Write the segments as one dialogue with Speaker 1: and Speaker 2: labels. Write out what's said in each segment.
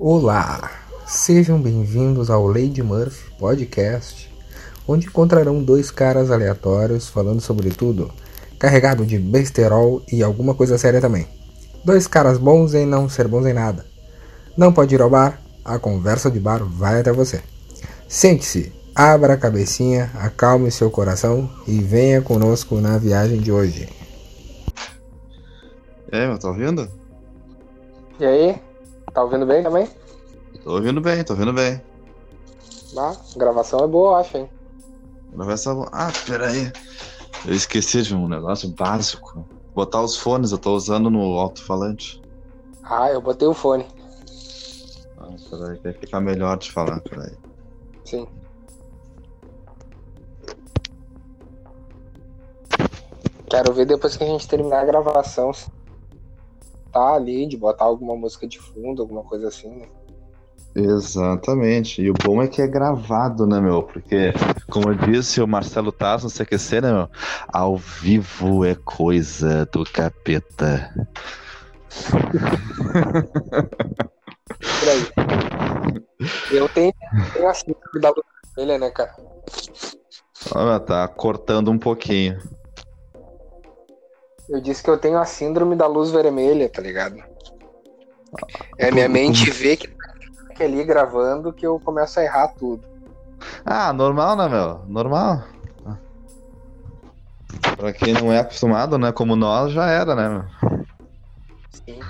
Speaker 1: Olá, sejam bem-vindos ao Lady Murphy Podcast, onde encontrarão dois caras aleatórios falando sobre tudo, carregado de besterol e alguma coisa séria também. Dois caras bons em não ser bons em nada. Não pode ir ao bar, a conversa de bar vai até você. Sente-se, abra a cabecinha, acalme seu coração e venha conosco na viagem de hoje.
Speaker 2: É, meu, tá ouvindo?
Speaker 3: E aí? Tá ouvindo bem também?
Speaker 2: Tô ouvindo bem, tô ouvindo bem.
Speaker 3: Ah, gravação é boa, eu acho, hein?
Speaker 2: Gravação. Ah, peraí. Eu esqueci de um negócio básico. Botar os fones, eu tô usando no alto-falante.
Speaker 3: Ah, eu botei o fone.
Speaker 2: Ah, peraí, vai ficar melhor de falar, peraí.
Speaker 3: Sim. Quero ver depois que a gente terminar a gravação. Tá ali, de botar alguma música de fundo, alguma coisa assim, né?
Speaker 2: Exatamente. E o bom é que é gravado, né, meu? Porque, como disse o Marcelo Taz no CQC, né, meu? Ao vivo é coisa do capeta.
Speaker 3: Eu tenho, tenho a síndrome da luz vermelha, né, cara?
Speaker 2: Olha, tá cortando um pouquinho.
Speaker 3: Eu disse que eu tenho a síndrome da luz vermelha, tá ligado? É minha mente vê que tá ali gravando que eu começo a errar tudo.
Speaker 2: Ah, normal, né, meu? Normal. Pra quem não é acostumado, né, como nós, já era, né, meu?
Speaker 3: Sim.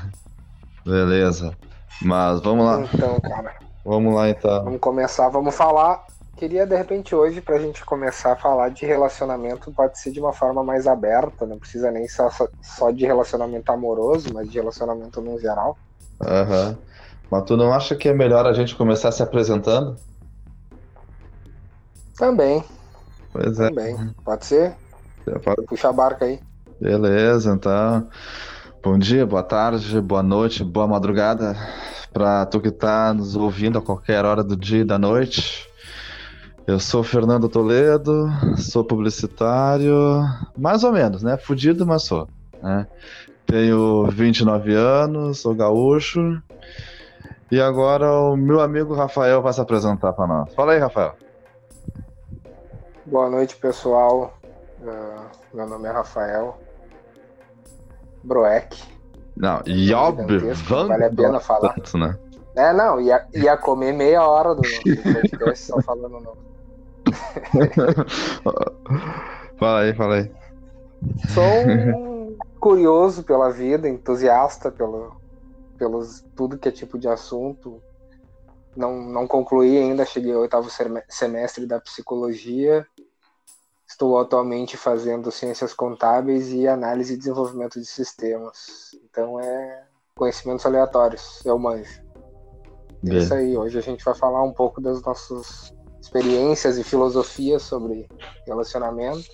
Speaker 2: Beleza. Mas vamos lá.
Speaker 3: Então, cara,
Speaker 2: Vamos lá, então.
Speaker 3: vamos começar, vamos falar. Queria de repente hoje pra gente começar a falar de relacionamento, pode ser de uma forma mais aberta, não precisa nem só, só de relacionamento amoroso, mas de relacionamento no geral.
Speaker 2: Aham. Mas tu não acha que é melhor a gente começar se apresentando?
Speaker 3: Também,
Speaker 2: Pois é.
Speaker 3: também. Pode ser?
Speaker 2: Pode-
Speaker 3: Puxa a barca aí.
Speaker 2: Beleza, então. Bom dia, boa tarde, boa noite, boa madrugada. Pra tu que tá nos ouvindo a qualquer hora do dia e da noite. Eu sou Fernando Toledo, sou publicitário, mais ou menos, né? Fudido, mas sou. Né? Tenho 29 anos, sou gaúcho. E agora o meu amigo Rafael vai se apresentar pra nós. Fala aí, Rafael.
Speaker 3: Boa noite, pessoal. Ah, meu nome é Rafael Broek.
Speaker 2: Não, Job
Speaker 3: Gigantesco,
Speaker 2: Van
Speaker 3: vale a pena falar.
Speaker 2: Né?
Speaker 3: É, não, ia, ia comer meia hora do, do podcast só falando o nome.
Speaker 2: fala aí, fala aí.
Speaker 3: Sou um curioso pela vida, entusiasta pelo, pelos tudo que é tipo de assunto. Não, não concluí ainda, cheguei ao oitavo semestre da psicologia. Estou atualmente fazendo ciências contábeis e análise e desenvolvimento de sistemas. Então é conhecimentos aleatórios, eu manjo. É isso aí, hoje a gente vai falar um pouco das nossas experiências e filosofias sobre relacionamento.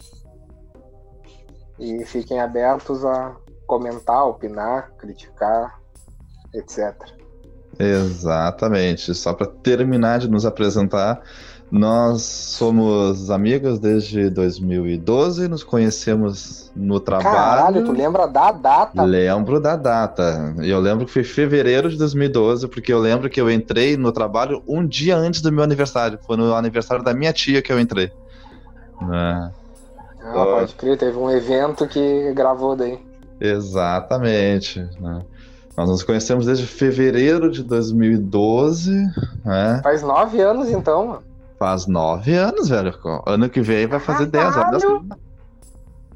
Speaker 3: E fiquem abertos a comentar, opinar, criticar, etc.
Speaker 2: Exatamente. Só para terminar de nos apresentar, nós somos amigos desde 2012, nos conhecemos no
Speaker 3: Caralho, tu
Speaker 2: trabalho.
Speaker 3: lembra da data?
Speaker 2: Lembro da data. E eu lembro que foi fevereiro de 2012, porque eu lembro que eu entrei no trabalho um dia antes do meu aniversário. Foi no aniversário da minha tia que eu entrei. Né?
Speaker 3: Ah, pode crer, teve um evento que gravou daí.
Speaker 2: Exatamente. né? Nós nos conhecemos desde fevereiro de 2012, né?
Speaker 3: Faz nove anos então, mano.
Speaker 2: Faz nove anos, velho. Ano que vem vai fazer dez anos.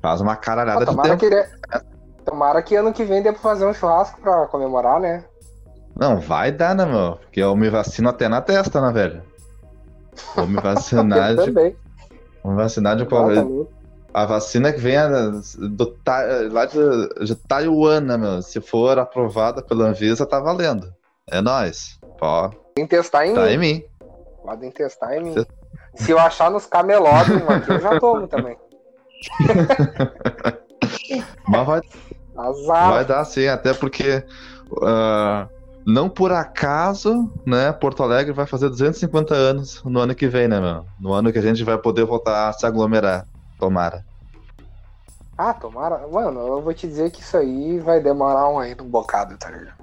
Speaker 2: Faz uma caralhada de
Speaker 3: tomara,
Speaker 2: tempo.
Speaker 3: que, tomara que ano que vem dê pra fazer um churrasco pra comemorar, né?
Speaker 2: Não, vai dar, né, meu? Porque eu me vacino até na testa, né, velho? Vou me vacinar de,
Speaker 3: também.
Speaker 2: vou me vacinar de
Speaker 3: Ah,
Speaker 2: qualquer.
Speaker 3: louco.
Speaker 2: A vacina que vem é do, Ta- lá de, de Taiwan, né, meu? Se for aprovada pela Anvisa, tá valendo. É nóis. Pó,
Speaker 3: Podem testar em
Speaker 2: tá
Speaker 3: mim.
Speaker 2: em mim.
Speaker 3: Podem testar em mim. Se eu achar nos camelódromos aqui, eu já tomo também.
Speaker 2: Mas vai
Speaker 3: Azar.
Speaker 2: Vai dar sim, até porque ah, não por acaso, né, Porto Alegre vai fazer 250 anos no ano que vem, né, meu? No ano que a gente vai poder voltar a se aglomerar. Tomara.
Speaker 3: Ah, tomara. Mano, eu vou te dizer que isso aí vai demorar um ainda um bocado, tá ligado?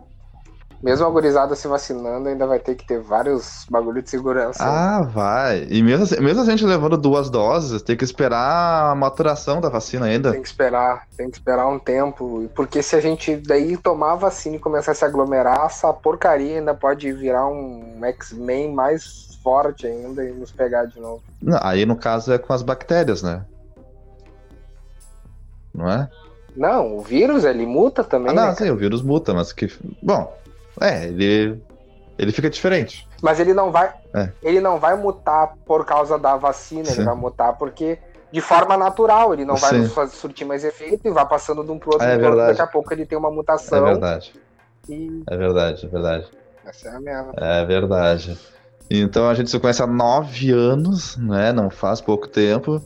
Speaker 3: Mesmo a gurizada se vacinando, ainda vai ter que ter vários bagulho de segurança.
Speaker 2: Ah, vai. E mesmo, assim- mesmo a gente levando duas doses, tem que esperar a maturação da vacina ainda.
Speaker 3: Tem que esperar, tem que esperar um tempo. Porque se a gente daí tomar a vacina e começar a se aglomerar, essa porcaria ainda pode virar um X-Men mais forte ainda e nos pegar de novo.
Speaker 2: Não, aí no caso é com as bactérias, né? Não é?
Speaker 3: Não, o vírus, ele muta também,
Speaker 2: Ah, não,
Speaker 3: né,
Speaker 2: sim, o vírus muta, mas que. Bom, é, ele. Ele fica diferente.
Speaker 3: Mas ele não vai,
Speaker 2: É.
Speaker 3: ele não vai mutar por causa da vacina,
Speaker 2: Sim.
Speaker 3: ele vai mutar porque de forma natural, ele não vai
Speaker 2: Sim.
Speaker 3: nos surtir mais efeito e vai passando de um pro outro,
Speaker 2: É
Speaker 3: outro, daqui a pouco ele tem uma
Speaker 2: É
Speaker 3: mutação
Speaker 2: verdade.
Speaker 3: e
Speaker 2: É verdade, é verdade.
Speaker 3: essa é a merda.
Speaker 2: É verdade. Então a gente se conhece há nove anos, né? Não faz pouco tempo.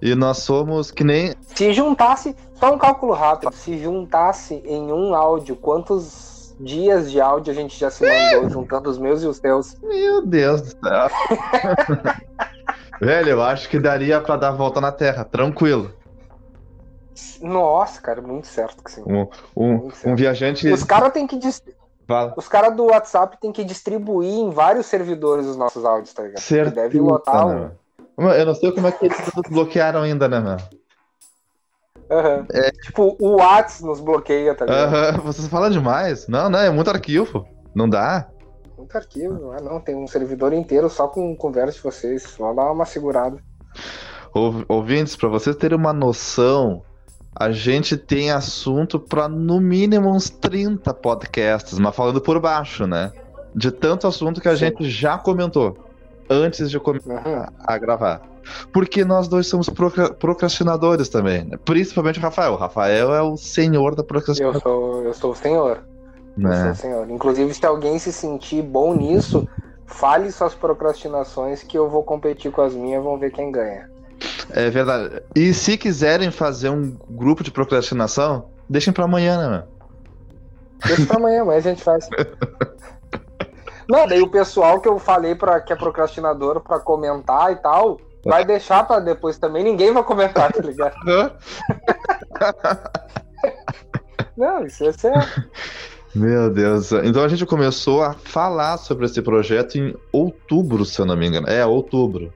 Speaker 2: E nós somos que nem.
Speaker 3: Se juntasse, só um cálculo rápido, se juntasse em um áudio, quantos dias de áudio a gente já se mandou, juntando os meus e os teus?
Speaker 2: Meu Deus do céu. Velho, eu acho que daria pra dar a volta na Terra, tranquilo.
Speaker 3: Nossa, cara, muito certo que sim.
Speaker 2: Um, um, um viajante.
Speaker 3: Os caras têm que dis-
Speaker 2: Fala.
Speaker 3: os caras do WhatsApp têm que distribuir em vários servidores os nossos áudios, tá ligado?
Speaker 2: Certeza,
Speaker 3: deve lotar
Speaker 2: né? Mano, Eu não sei como é que eles bloquearam ainda, né, meu?
Speaker 3: Aham. Tipo, o WhatsApp nos bloqueia, tá ligado?
Speaker 2: Aham, vocês falam demais. Não, não, é muito arquivo. Não dá.
Speaker 3: Muito arquivo. Ah, não, tem um servidor inteiro só com conversa de vocês. Só dá uma segurada.
Speaker 2: Ou- Ouvintes, pra vocês terem uma noção, a gente tem assunto pra no mínimo uns 30 podcasts, mas falando por baixo, né? De tanto assunto que a
Speaker 3: Sim.
Speaker 2: gente já comentou antes de começar
Speaker 3: Uhum.
Speaker 2: a gravar. Porque nós dois somos procra- procrastinadores também, né? Principalmente o Rafael. O Rafael é o senhor da
Speaker 3: Eu
Speaker 2: procrastinação,
Speaker 3: sou, eu sou o senhor. Eu sou
Speaker 2: né?
Speaker 3: o senhor. Inclusive, se alguém se sentir bom nisso, fale suas procrastinações que eu vou competir com as minhas, vamos ver quem ganha.
Speaker 2: É verdade. E se quiserem fazer um grupo de procrastinação, deixem pra amanhã, né, meu?
Speaker 3: Deixa pra amanhã, amanhã a gente faz. Não, daí o pessoal que eu falei pra, que é procrastinador pra comentar e tal, vai deixar pra depois também, ninguém vai comentar, tá ligado? Não, isso é sério.
Speaker 2: Meu Deus. Então a gente começou a falar sobre esse projeto em outubro, se eu não me engano. É, outubro.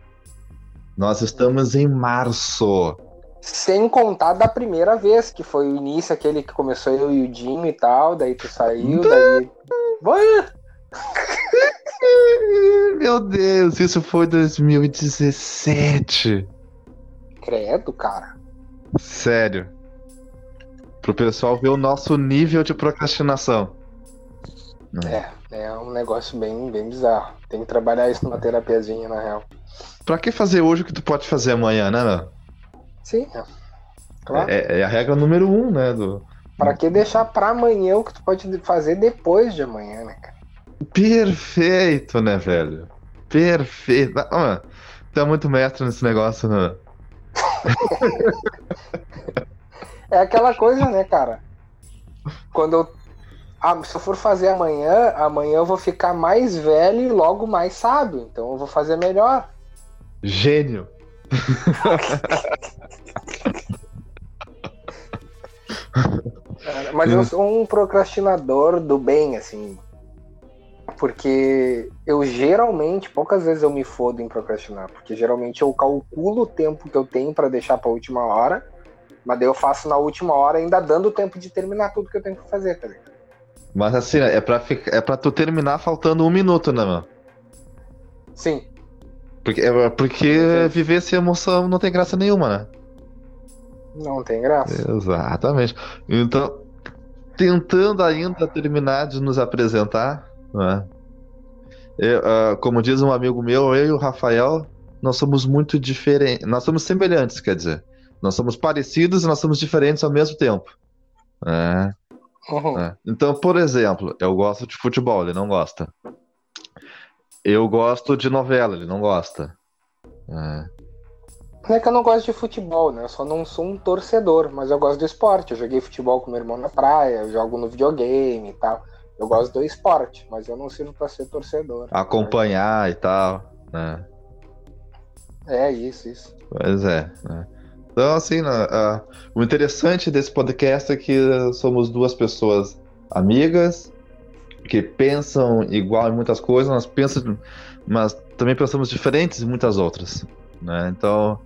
Speaker 2: Nós estamos em março.
Speaker 3: Sem contar da primeira vez, que foi o início, aquele que começou eu e o Dinho e tal, daí tu saiu, daí.
Speaker 2: Meu Deus, isso foi 2017.
Speaker 3: Credo, cara.
Speaker 2: Sério. Pro pessoal ver o nosso nível de procrastinação.
Speaker 3: É, é um negócio bem, bem bizarro. Tem que trabalhar isso numa terapiazinha, na real.
Speaker 2: Pra que fazer hoje o que tu pode fazer amanhã, né, meu?
Speaker 3: Sim, é. Claro.
Speaker 2: É, é a regra número um, né? Do...
Speaker 3: Pra que deixar pra amanhã o que tu pode fazer depois de amanhã, né, cara?
Speaker 2: Perfeito, né, velho? Perfeito. Ah, é muito mestre nesse negócio, né?
Speaker 3: É aquela coisa, né, cara? Quando eu. Ah, se eu for fazer amanhã, amanhã eu vou ficar mais velho e logo mais sábio. Então eu vou fazer melhor.
Speaker 2: Gênio.
Speaker 3: Cara, Mas eu sou um procrastinador do bem, assim. Porque eu geralmente, poucas vezes eu me fodo em procrastinar. Porque geralmente eu calculo o tempo que eu tenho pra deixar pra última hora. Mas daí eu faço na última hora, ainda dando tempo de terminar tudo que eu tenho que fazer, tá ligado?
Speaker 2: Mas assim, é pra, ficar, é pra tu terminar faltando um minuto, né, mano?
Speaker 3: Sim.
Speaker 2: Porque, é porque viver sem emoção não tem graça nenhuma, né?
Speaker 3: Não tem graça.
Speaker 2: Exatamente. Então, tentando ainda terminar de nos apresentar, né? Eu, ah, como diz um amigo meu, eu e o Rafael, nós somos muito diferentes. Nós somos semelhantes, quer dizer. Nós somos parecidos e nós somos diferentes ao mesmo tempo. É,
Speaker 3: Uhum.
Speaker 2: é. Então, por exemplo, eu gosto de futebol, ele não gosta. Eu gosto de novela, ele não gosta. É.
Speaker 3: Não é que eu não gosto de futebol, né? Eu só não sou um torcedor, mas eu gosto do esporte. Eu joguei futebol com meu irmão na praia, eu jogo no videogame e tal. Eu gosto do esporte, mas eu não sirvo pra ser torcedor.
Speaker 2: Acompanhar e tal. né?
Speaker 3: É isso, isso.
Speaker 2: Pois é. né? Então, assim, né, ah, o interessante desse podcast é que somos duas pessoas amigas que pensam igual em muitas coisas, nós pensamos, mas também pensamos diferentes em muitas outras, né? Então,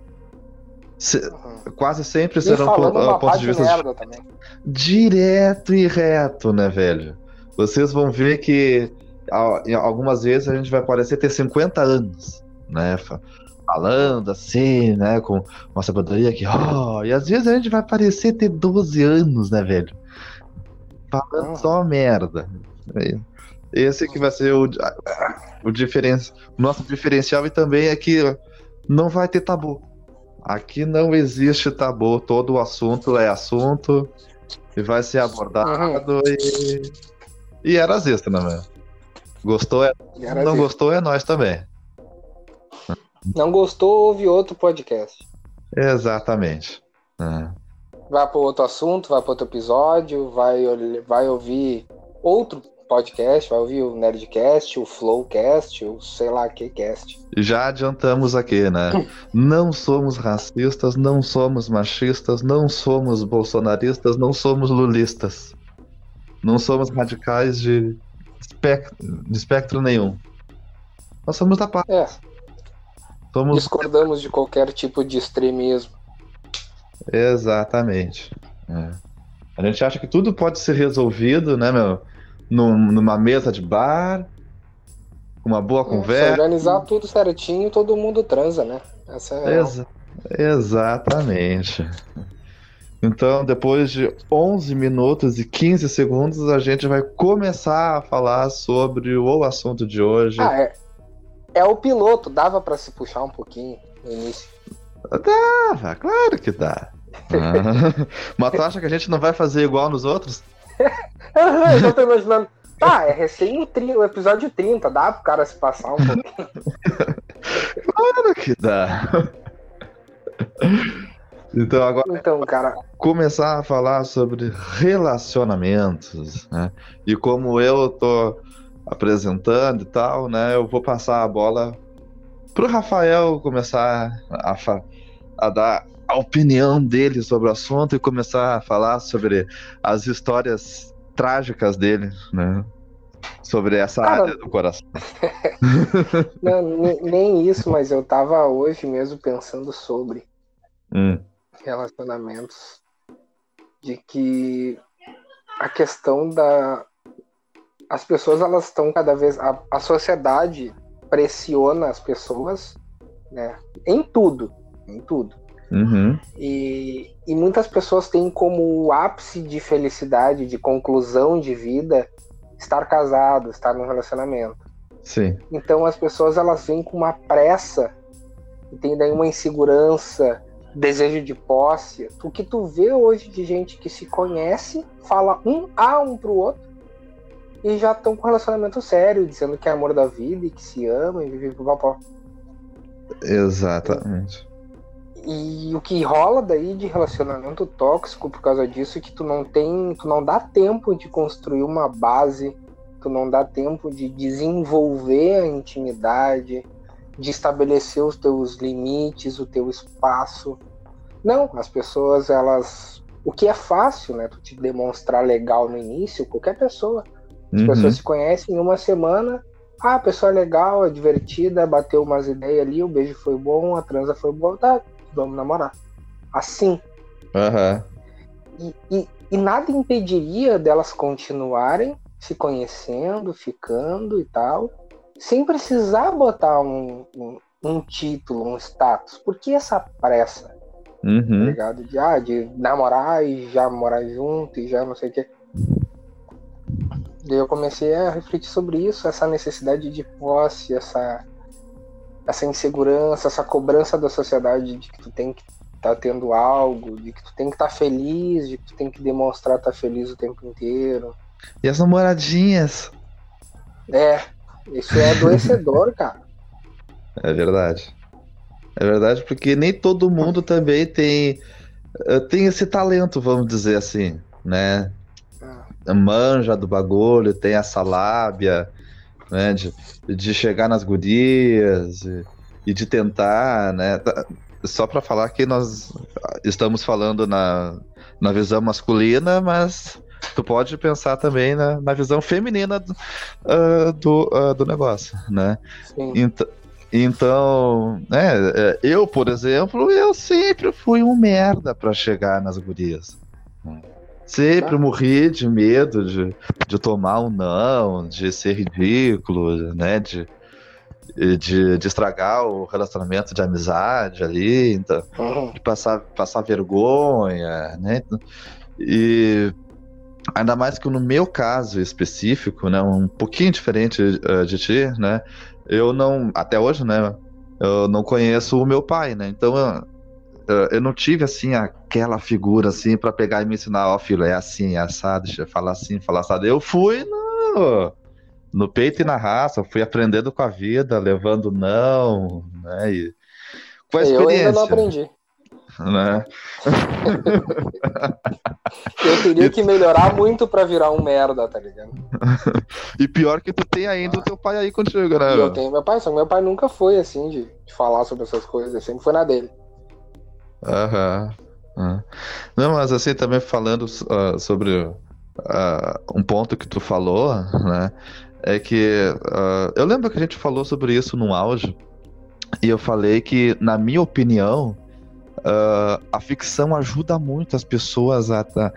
Speaker 2: se, uhum. quase sempre
Speaker 3: e
Speaker 2: serão
Speaker 3: uh, pontos de vista
Speaker 2: direto e reto, né, velho? Vocês vão ver que algumas vezes a gente vai parecer ter 50 anos, né? Falando assim, né? Com uma sabedoria que, oh, e às vezes a gente vai parecer ter 12 anos, né, velho? Falando só merda. Esse que vai ser o, o, nosso diferencial e também é que não vai ter tabu. Aqui não existe tabu, todo o assunto é assunto e vai ser abordado uhum. e, e era as extras, né, velho? Gostou é. Não gostou é nós também.
Speaker 3: Não gostou, ouve outro podcast.
Speaker 2: Exatamente. É.
Speaker 3: Vai para outro assunto, vai para outro episódio, vai, vai ouvir outro podcast, vai ouvir o Nerdcast, o Flowcast, o sei lá que cast.
Speaker 2: Já adiantamos aqui, né? não somos racistas, não somos machistas, não somos bolsonaristas, não somos lulistas. Não somos radicais de espectro, de espectro nenhum. Nós somos da paz.
Speaker 3: É. Somos... Discordamos de qualquer tipo de extremismo.
Speaker 2: Exatamente. É. A gente acha que tudo pode ser resolvido, né, meu? Num, numa mesa de bar, com uma boa é, conversa. Se
Speaker 3: organizar tudo certinho, todo mundo transa, né? Essa é
Speaker 2: Exa exatamente. Então, depois de 11 minutos e 15 segundos, a gente vai começar a falar sobre o assunto de hoje.
Speaker 3: Ah, é, é o piloto, dava para se puxar um pouquinho no início.
Speaker 2: Dava, claro que dá. Ah. Mas tu acha que a gente não vai fazer igual nos outros?
Speaker 3: eu já tô imaginando. Tá, é recém o, o episódio 30, dá pro cara se passar um pouquinho.
Speaker 2: claro que dá. Então agora
Speaker 3: então, cara...
Speaker 2: começar a falar sobre relacionamentos, né? E como eu tô apresentando e tal, né? Eu vou passar a bola pro Rafael começar a, a dar a opinião dele sobre o assunto e começar a falar sobre as histórias trágicas dele, né? Sobre essa Cara, área do coração.
Speaker 3: Não, nem isso, mas eu tava hoje mesmo pensando sobre.
Speaker 2: Hum
Speaker 3: relacionamentos de que a questão da as pessoas elas estão cada vez a, a sociedade pressiona as pessoas né em tudo em tudo.
Speaker 2: Uhum.
Speaker 3: e, e muitas pessoas têm como ápice de felicidade de conclusão de vida estar casado estar num relacionamento.
Speaker 2: Sim.
Speaker 3: Então as pessoas elas vêm com uma pressa e tem daí uma insegurança desejo de posse, o que tu vê hoje de gente que se conhece, fala um a um pro outro e já estão com relacionamento sério, dizendo que é amor da vida e que se ama e vive pro papó.
Speaker 2: Exatamente.
Speaker 3: E o que rola daí de relacionamento tóxico por causa disso é que tu não tem, tu não dá tempo de construir uma base, tu não dá tempo de desenvolver a intimidade, de estabelecer os teus limites, o teu espaço. Não, as pessoas, elas. O que é fácil, né? Tu te demonstrar legal no início, qualquer pessoa. As uhum. pessoas se conhecem em uma semana. Ah, a pessoa é legal, é divertida, bateu umas ideias ali, o beijo foi bom, a transa foi boa, tá, vamos namorar. Assim.
Speaker 2: Uhum.
Speaker 3: E, e, e nada impediria delas continuarem se conhecendo, ficando e tal sem precisar botar um, um, um título, um status. Por que essa pressa?
Speaker 2: Uhum. Tá
Speaker 3: ligado? De, ah, de namorar e já morar junto e já não sei o quê. Daí eu comecei a refletir sobre isso, essa necessidade de posse, essa, essa insegurança, essa cobrança da sociedade de que tu tem que estar tá tendo algo, de que tu tem que estar tá feliz, de que tu tem que demonstrar estar tá feliz o tempo inteiro.
Speaker 2: E as namoradinhas?
Speaker 3: É, isso é adoecedor, cara.
Speaker 2: É verdade. É verdade, porque nem todo mundo também tem, eh, tem esse talento, vamos dizer assim, né? Ah. Manja do bagulho, tem essa lábia, né? De, de chegar nas gurias e, e de tentar, né? Tá, só para falar que nós estamos falando na, na visão masculina, mas tu pode pensar também na, na visão feminina do, uh, do, uh, do negócio, né?
Speaker 3: Sim.
Speaker 2: Então, então, né, eu, por exemplo, eu sempre fui um merda para chegar nas gurias. Sempre
Speaker 3: Tá.
Speaker 2: morri de medo de, de tomar um não, de ser ridículo, né? De, de, de estragar o relacionamento de amizade ali, então,
Speaker 3: Uhum.
Speaker 2: de passar, passar vergonha, né? E ainda mais que no meu caso específico, né? Um pouquinho diferente eh, de ti, né? Eu não, até hoje, né? Eu não conheço o meu pai, né? Então eu, eu- eu não tive assim aquela figura assim para pegar e me ensinar, ó, filho, é assim, é assado, deixa eu falar assim, falar assado. Eu fui no, no peito e na raça, fui aprendendo com a vida, levando não, né? E com a
Speaker 3: Eu ainda
Speaker 2: experiência,
Speaker 3: não aprendi.
Speaker 2: Né?
Speaker 3: Eu teria que melhorar muito pra virar um merda, tá ligado?
Speaker 2: E pior que tu tem ainda o teu pai aí contigo, né?
Speaker 3: E eu tenho meu pai, só que meu pai nunca foi assim de, de falar sobre essas coisas, ele sempre foi na dele.
Speaker 2: Aham. Ah. Não, mas assim, também falando ah, sobre ah, um ponto que tu falou, né? É que ah, eu lembro que a gente falou sobre isso no auge, e eu falei que, na minha opinião, ah, a ficção ajuda muito as pessoas a, a,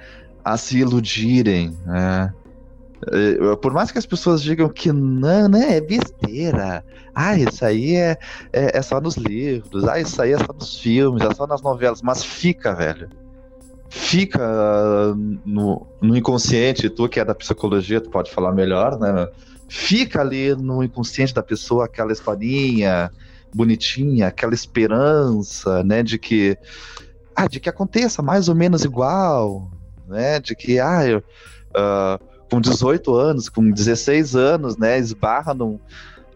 Speaker 2: a se iludirem, né? Eh, Por mais que as pessoas digam que não, né, é besteira. Ah, isso aí é, é, é só nos livros. Ah, isso aí é só nos filmes, é só nas novelas. Mas fica, velho. Fica ah, no, no inconsciente. Tu que é da psicologia, tu pode falar melhor, né? Fica ali no inconsciente da pessoa aquela historinha bonitinha, aquela esperança, né, de que ah, de que aconteça mais ou menos igual, né, de que ah, eu, ah, com 18 anos, com 16 anos, né, esbarra num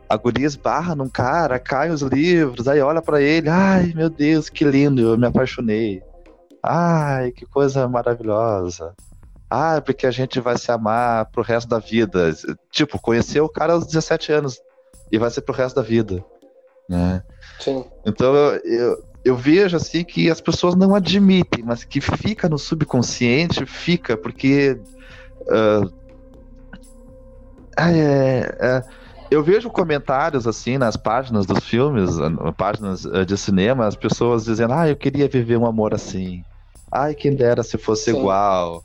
Speaker 2: a guria esbarra num cara, cai os livros, aí olha pra ele, ai meu Deus, que lindo, eu me apaixonei. Ai, que coisa maravilhosa. Ah, porque a gente vai se amar pro resto da vida. Tipo, conheceu o cara aos 17 anos e vai ser pro resto da vida, né?
Speaker 3: Sim.
Speaker 2: Então eu, eu, eu vejo assim que as pessoas não admitem, mas que fica no subconsciente, fica, porque. ah, é, é, eu vejo comentários assim nas páginas dos filmes, ah, páginas ah, de cinema, as pessoas dizendo, ah, eu queria viver um amor assim. Ai, quem dera se fosse
Speaker 3: Sim.
Speaker 2: igual,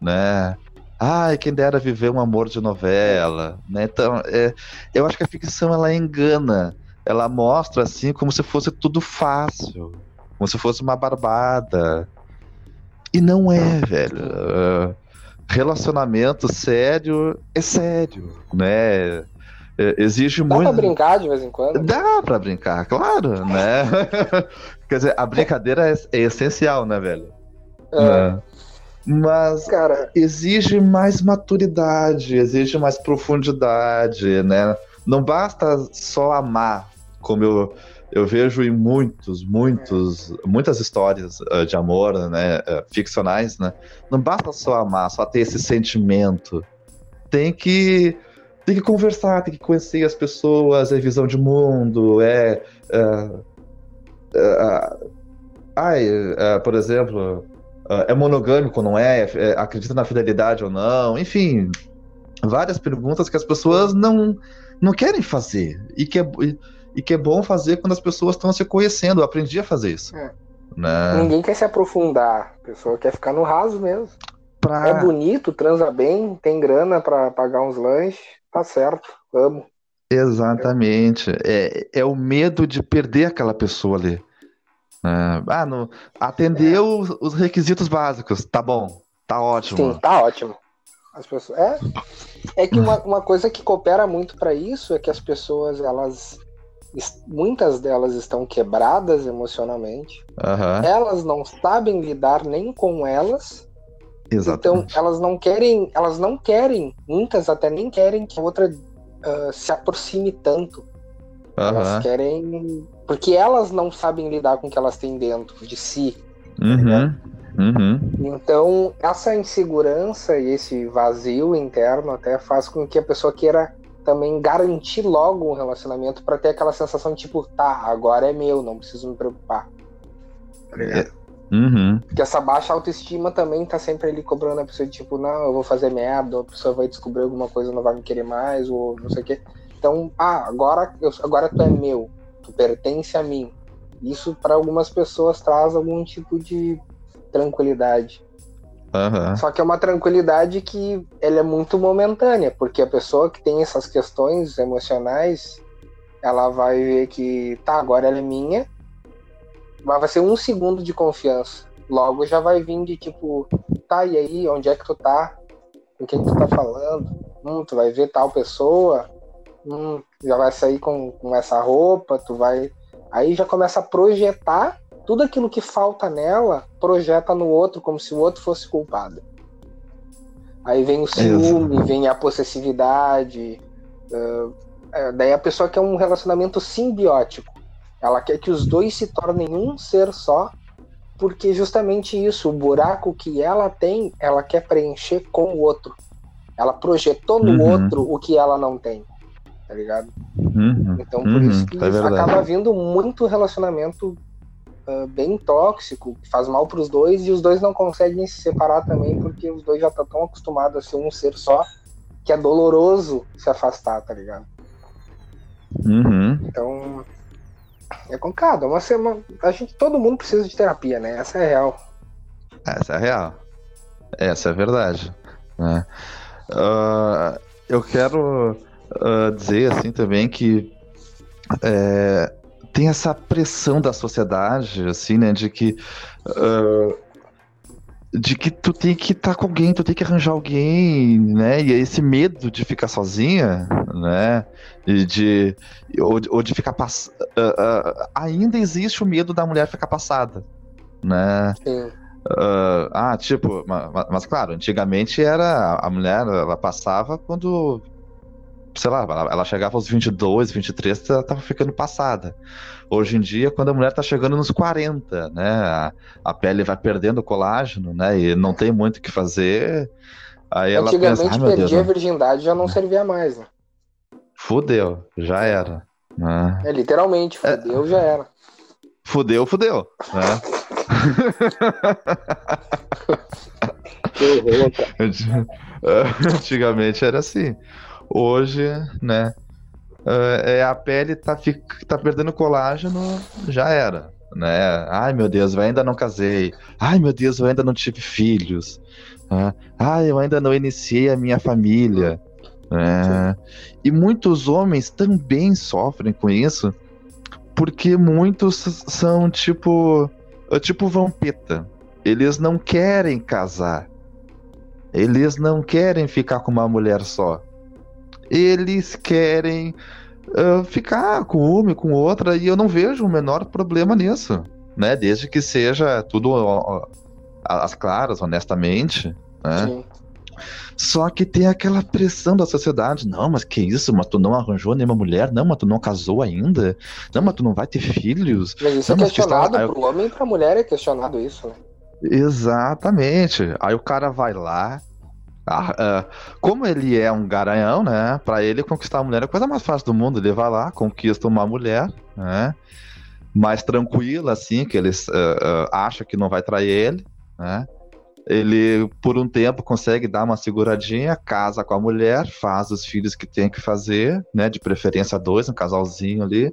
Speaker 2: né? Ai, quem dera viver um amor de novela, né? Então, é, eu acho que a ficção ela engana ela mostra assim como se fosse tudo fácil, como se fosse uma barbada. E não é, velho. Uh, relacionamento sério é sério, né? É, Exige
Speaker 3: Dá
Speaker 2: muito.
Speaker 3: pra brincar de vez em quando?
Speaker 2: Dá pra brincar, claro, né? Quer dizer, a brincadeira é, é essencial, né, velho?
Speaker 3: É,
Speaker 2: Né? Mas
Speaker 3: Cara,
Speaker 2: exige mais maturidade, exige mais profundidade, né? Não basta só amar, como eu, eu vejo em muitos, muitos, muitas histórias uh, de amor, né, uh, ficcionais, né? Não basta só amar, só ter esse sentimento. Tem que tem que conversar, tem que conhecer as pessoas, é visão de mundo, é, uh, ai, por exemplo, é monogâmico não é? é? Acredita na fidelidade ou não? Enfim, várias perguntas que as pessoas não, não querem fazer. E que, é, e, e que é bom fazer quando as pessoas estão se conhecendo. Eu aprendi a fazer isso.
Speaker 3: É.
Speaker 2: Né?
Speaker 3: ninguém quer se aprofundar. A pessoa quer ficar no raso mesmo.
Speaker 2: Pra...
Speaker 3: É bonito, transa bem, tem grana pra pagar uns lanches. Tá certo, amo.
Speaker 2: Exatamente. É, é o medo de perder aquela pessoa ali. É, ah, não, atendeu os, os requisitos básicos. Tá bom, tá ótimo.
Speaker 3: Sim, tá ótimo. As pessoas, é, é que uma, uma coisa que coopera muito pra isso é que as pessoas, elas. Muitas delas estão quebradas emocionalmente.
Speaker 2: Aham,
Speaker 3: Elas não sabem lidar nem com elas. Então,
Speaker 2: exatamente.
Speaker 3: elas não querem. Elas não querem, muitas até nem querem que a outra ah, se aproxime tanto. Elas
Speaker 2: Aham,
Speaker 3: querem. Porque elas não sabem lidar com o que elas têm dentro de si.
Speaker 2: uhum, uhum.
Speaker 3: Então, essa insegurança e esse vazio interno até faz com que a pessoa queira também garantir logo um relacionamento pra ter aquela sensação de tipo, tá, agora é meu, não preciso me preocupar. Tá ligado?
Speaker 2: Uhum.
Speaker 3: Porque essa baixa autoestima também tá sempre ali cobrando a pessoa, tipo, não, eu vou fazer merda, a pessoa vai descobrir alguma coisa, não vai me querer mais, ou não sei o quê. Então, ah, agora, eu, agora tu é meu, tu pertence a mim. Isso para algumas pessoas traz algum tipo de tranquilidade.
Speaker 2: Uhum.
Speaker 3: Só que é uma tranquilidade que ela é muito momentânea, porque a pessoa que tem essas questões emocionais, ela vai ver que, tá, agora ela é minha, mas vai ser um segundo de confiança. Logo já vai vir de tipo, tá, e aí, onde é que tu tá? Com quem tu tá falando? Hum, tu vai ver tal pessoa? Hum, já vai sair com, com essa roupa, tu vai. Aí já começa a projetar tudo aquilo que falta nela, projeta no outro como se o outro fosse culpado. Aí vem o ciúme, Exato. vem a possessividade. Uh, daí a pessoa quer um relacionamento simbiótico. Ela quer que os dois se tornem um ser só, porque justamente isso, o buraco que ela tem, ela quer preencher com o outro. Ela projetou no uhum. outro o que ela não tem. Tá ligado?
Speaker 2: Uhum.
Speaker 3: Então por uhum. isso que é acaba vindo muito relacionamento uh, bem tóxico, que faz mal para os dois, e os dois não conseguem se separar também, porque os dois já estão tão acostumados a ser um ser só, que é doloroso se afastar, tá ligado?
Speaker 2: Uhum.
Speaker 3: Então, é complicado. É uma semana. A gente, todo mundo precisa de terapia, né? Essa é real.
Speaker 2: Essa é real. Essa é verdade. Né? Uh, eu quero uh, dizer assim também que é, tem essa pressão da sociedade, assim, né, de que uh, de que tu tem que estar tá com alguém, tu tem que arranjar alguém, né? E esse medo de ficar sozinha, né? E de ou, ou de ficar pass... Uh, uh, ainda existe o medo da mulher ficar passada, né?
Speaker 3: Sim.
Speaker 2: Uh, ah, tipo, mas, mas, claro, antigamente era a mulher, ela passava quando sei lá, ela chegava aos 22, 23, ela tava ficando passada. Hoje em dia, quando a mulher tá chegando nos 40, né, a, a pele vai perdendo colágeno, né, e não tem muito o que fazer, aí ela
Speaker 3: Antigamente
Speaker 2: pensa,
Speaker 3: perdia Deus, a virgindade já não servia mais, né?
Speaker 2: Fudeu, já era. Né?
Speaker 3: É, literalmente, é. fudeu, é... já era.
Speaker 2: Fudeu, fudeu, né? Antigamente era assim. Hoje, né? É, é, a pele tá, tá perdendo colágeno, já era. Né? Ai meu Deus, eu ainda não casei. Ai meu Deus, eu ainda não tive filhos. Né? Ai, eu ainda não iniciei a minha família. É, e muitos homens também sofrem com isso, porque muitos são tipo, tipo vampeta. Eles não querem casar. Eles não querem ficar com uma mulher só eles querem uh, ficar com uma e com outra, e eu não vejo o menor problema nisso, né? Desde que seja tudo às claras, honestamente, né? Sim. Só que tem aquela pressão da sociedade. Não, mas que isso? Mas tu não arranjou nenhuma mulher? Não, mas tu não casou ainda? Não, mas tu não vai ter filhos?
Speaker 3: Mas isso
Speaker 2: não,
Speaker 3: é questionado está... pro homem e pra mulher é questionado isso, né?
Speaker 2: Exatamente. Aí o cara vai lá, ah, uh, como ele é um garanhão, né? Para ele conquistar a mulher é a coisa mais fácil do mundo. Ele vai lá, conquista uma mulher, né? Mais tranquila, assim, que ele uh, uh, acha que não vai trair ele, né? Ele, por um tempo, consegue dar uma seguradinha, casa com a mulher, faz os filhos que tem que fazer, né? De preferência dois, um casalzinho ali,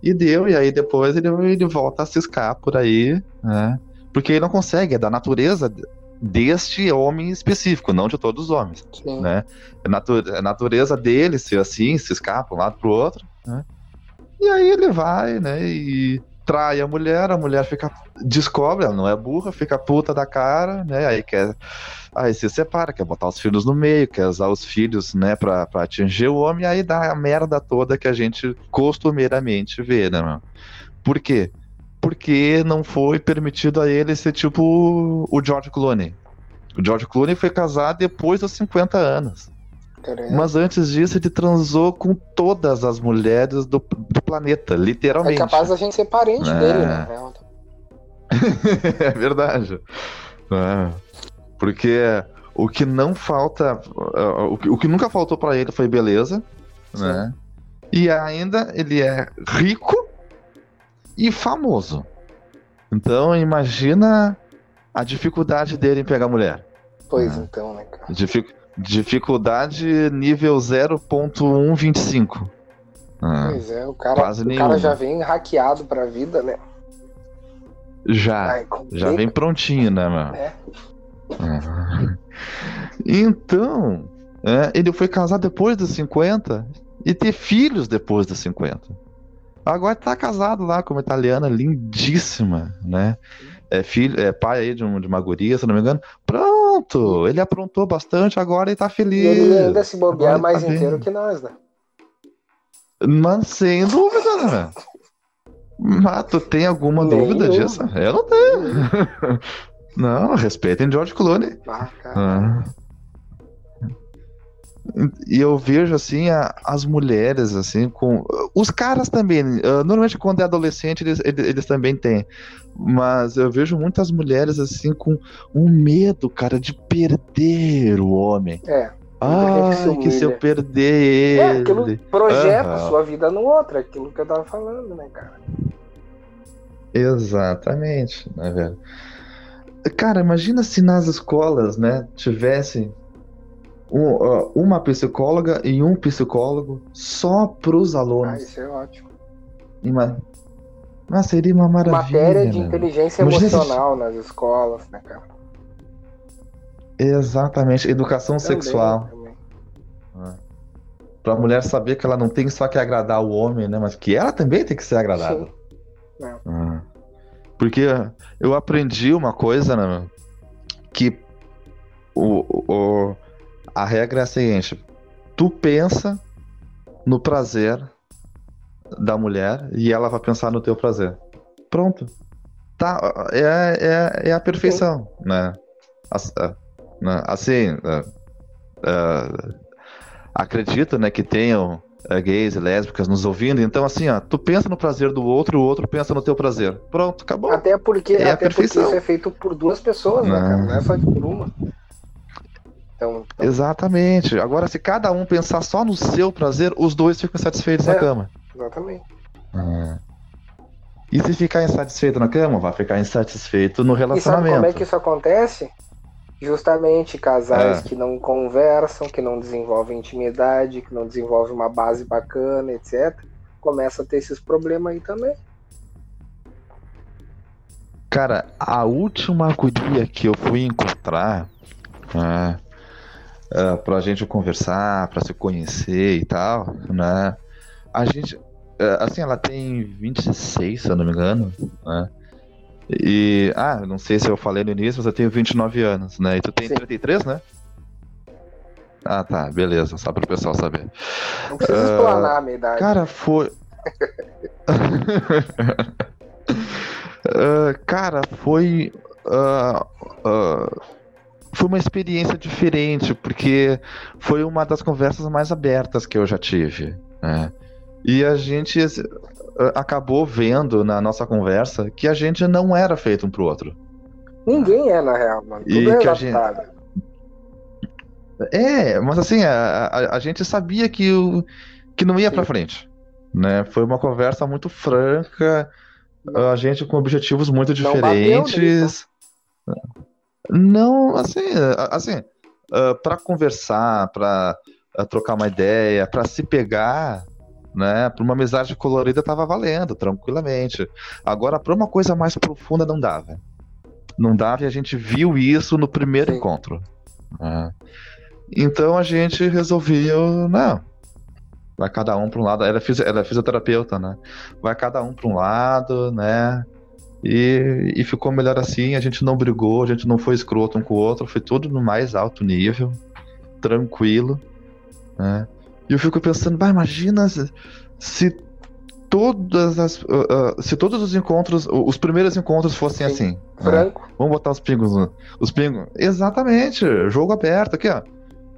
Speaker 2: e deu. E aí depois ele, ele volta a ciscar por aí, né? Porque ele não consegue, é da natureza deste homem específico, não de todos os homens, Sim. né? É a, natureza dele ser assim, se escapa um lado pro outro, né? E aí ele vai, né, e trai a mulher, a mulher fica descobre, ela não é burra, fica puta da cara, né? Aí quer aí se separa, quer botar os filhos no meio, quer usar os filhos, né, pra, pra atingir o homem, aí dá a merda toda que a gente costumeiramente vê, né, mano? Por quê? Porque não foi permitido a ele ser tipo o George Clooney. O George Clooney foi casado depois dos 50 anos. Caramba. Mas antes disso, ele transou com todas as mulheres do, do planeta, literalmente. É
Speaker 3: capaz da gente ser parente é. dele, né?
Speaker 2: é verdade. É. Porque o que não falta, o que, o que nunca faltou para ele foi beleza, Sim. né? E ainda ele é rico e famoso. Então imagina a dificuldade dele em pegar mulher.
Speaker 3: Pois ah. então, né, cara?
Speaker 2: Dific... Dificuldade nível 0.125.
Speaker 3: Ah, pois é, o cara, o cara já vem hackeado pra vida, né?
Speaker 2: Já. Ai, já vem prontinho, né, mano? É. Ah. Então, é, ele foi casar depois dos 50 e ter filhos depois dos 50. Agora tá casado lá com uma italiana lindíssima, né? É filho, é pai aí de, um, de uma guria, se não me engano. Pronto, ele aprontou bastante, agora ele tá feliz. E
Speaker 3: ele ainda se bobear mais tá inteiro bem. que nós, né?
Speaker 2: Mas sem dúvida, né? Mas tu tem alguma Nem dúvida disso? Eu não tenho. não, respeitem George Clooney. Ah, cara. Ah. E eu vejo assim a, as mulheres assim com os caras também. Uh, normalmente quando é adolescente eles, eles, eles, também têm, mas eu vejo muitas mulheres assim com um medo, cara, de perder o homem.
Speaker 3: É.
Speaker 2: Ah, que se eu perder ele. É,
Speaker 3: aquilo projeta uhum. sua vida no outro, é aquilo que eu tava falando, né, cara?
Speaker 2: Exatamente, né, velho? Cara, imagina se nas escolas, né, tivessem um, uh, uma psicóloga e um psicólogo só para os alunos. Ah,
Speaker 3: isso é ótimo.
Speaker 2: Ima... Mas seria uma maravilha.
Speaker 3: Matéria de né? inteligência emocional nas escolas, né, cara?
Speaker 2: Exatamente, educação também, sexual. Também. Ah. Para a mulher saber que ela não tem só que agradar o homem, né, mas que ela também tem que ser agradada. Sim. Ah. Porque eu aprendi uma coisa, né, que o, o a regra é a seguinte: tu pensa no prazer da mulher e ela vai pensar no teu prazer. Pronto. Tá, é, é, é a perfeição, né? né? Assim, uh, acredito, né, que tenham gays e lésbicas nos ouvindo, então assim, ó, tu pensa no prazer do outro e o outro pensa no teu prazer. Pronto, acabou.
Speaker 3: Até porque, é até porque isso é feito por duas pessoas, né, cara? Não é só por uma.
Speaker 2: Então, então... Exatamente. Agora, se cada um pensar só no seu prazer, os dois ficam satisfeitos é, na cama.
Speaker 3: Exatamente.
Speaker 2: É. E se ficar insatisfeito na cama, vai ficar insatisfeito no relacionamento. E
Speaker 3: como é que isso acontece? Justamente casais é. que não conversam, que não desenvolvem intimidade, que não desenvolvem uma base bacana, etc. Começa a ter esses problemas aí também.
Speaker 2: Cara, a última guria que eu fui encontrar, é, uh, pra gente conversar, para se conhecer e tal, né? A gente, uh, assim, ela tem 26, se eu não me engano, né? E, ah, não sei se eu falei no início, mas eu tenho 29 anos, né? E tu tem Sim. 33, né? Ah, tá, beleza, só para o pessoal saber.
Speaker 3: Não precisa uh, explanar a minha idade.
Speaker 2: Cara, foi. uh, cara, foi. Uh, uh, foi uma experiência diferente, porque foi uma das conversas mais abertas que eu já tive. Né? E a gente acabou vendo na nossa conversa que a gente não era feito um pro outro.
Speaker 3: Ninguém é, na real, mano. Tudo e é que a gente...
Speaker 2: É, mas assim, a, a, a, gente sabia que, o, que não ia pra frente. Né? Foi uma conversa muito franca, a gente com objetivos muito diferentes. Não, assim, assim, uh, para conversar, para uh, trocar uma ideia, para se pegar, né, para uma amizade colorida tava valendo, tranquilamente. Agora, para uma coisa mais profunda não dava. Não dava e a gente viu isso no primeiro Sim. encontro. Né? Então a gente resolveu, não, vai cada um para um lado. Ela é, ela é fisioterapeuta, né? Vai cada um para um lado, né? E, e ficou melhor assim, a gente não brigou, a gente não foi escroto um com o outro, foi tudo no mais alto nível, tranquilo, né? E eu fico pensando, bah, imagina se, se todas as. Uh, uh, se todos os encontros, os primeiros encontros fossem Sim. assim. Né?
Speaker 3: Franco.
Speaker 2: Né? Vamos botar os pingos no, Os pingos. Exatamente, jogo aberto aqui, ó.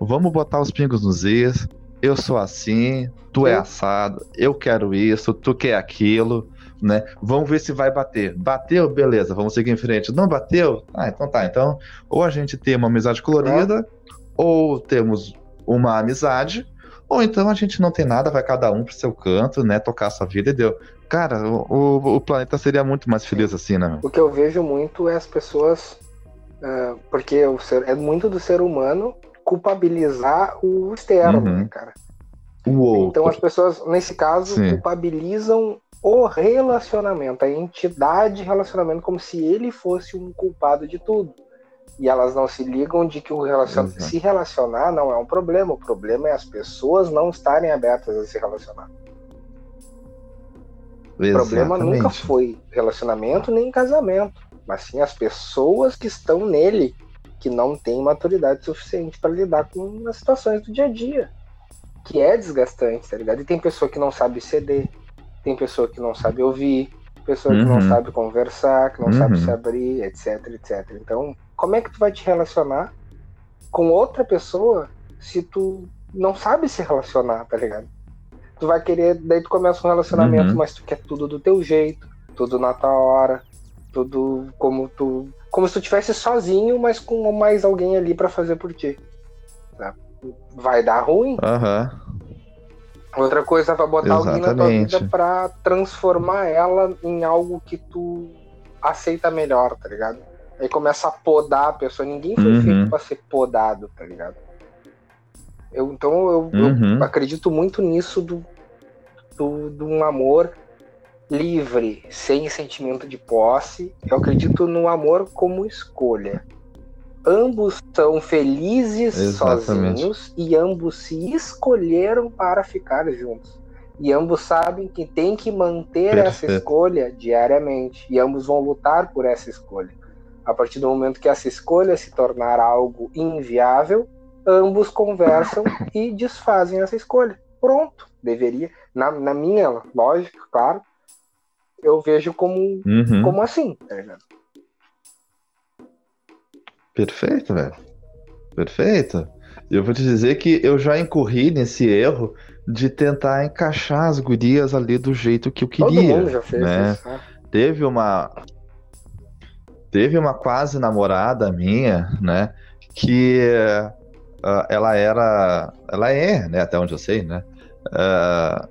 Speaker 2: Vamos botar os pingos nos is. Eu sou assim, tu é Sim. é assado, eu quero isso, tu quer aquilo né? Vamos ver se vai bater. Bateu, beleza, vamos seguir em frente. Não bateu? Ah, então tá. Então, ou a gente tem uma amizade colorida, ou temos uma amizade, ou então a gente não tem nada, vai cada um pro seu canto, né? Tocar a sua vida e deu. Cara, o, o planeta seria muito mais feliz assim, né?
Speaker 3: O que eu vejo muito é as pessoas. Uh, porque o ser, é muito do ser humano culpabilizar o externo, uhum. né, cara?
Speaker 2: O
Speaker 3: então as pessoas, nesse caso, Sim. culpabilizam o relacionamento, a entidade relacionamento, como se ele fosse um culpado de tudo. E elas não se ligam de que o relacion... se relacionar não é um problema, o problema é as pessoas não estarem abertas a se relacionar. Exatamente. O problema nunca foi relacionamento nem casamento, mas sim as pessoas que estão nele que não têm maturidade suficiente para lidar com as situações do dia a dia, que é desgastante, tá ligado? E tem pessoa que não sabe ceder, tem pessoa que não sabe ouvir, pessoa uhum. que não uhum. sabe conversar, que não uhum. sabe se abrir, etc, etc. Então, como é que tu vai te relacionar com outra pessoa se tu não sabe se relacionar, tá ligado? Tu vai querer, daí tu começa um relacionamento, uhum. mas tu quer tudo do teu jeito, tudo na tua hora, tudo como tu, como se tu tivesse sozinho, mas com mais alguém ali para fazer por ti. Tá? Vai dar ruim.
Speaker 2: Uhum.
Speaker 3: Outra coisa vai botar Exatamente. alguém na tua vida pra transformar ela em algo que tu aceita melhor, tá ligado? Aí começa a podar a pessoa. Ninguém foi uhum. feito pra ser podado, tá ligado? Eu, então eu, uhum. eu acredito muito nisso do, do, do um amor livre, sem sentimento de posse. Eu acredito no amor como escolha ambos são felizes Exatamente. sozinhos e ambos se escolheram para ficar juntos. E ambos sabem que tem que manter Perfeito. essa escolha diariamente. E ambos vão lutar por essa escolha. A partir do momento que essa escolha se tornar algo inviável, ambos conversam e desfazem essa escolha. Pronto, deveria. Na, na minha lógica, claro, eu vejo como, uhum. como assim, tá ligado?
Speaker 2: Perfeito, velho. Perfeito. Eu vou te dizer que eu já incorri nesse erro de tentar encaixar as gurias ali do jeito que eu queria. Todo mundo já fez né? isso, né? Teve uma teve uma quase namorada minha, né, que uh, ela era, ela é, né, até onde eu sei, né, uh,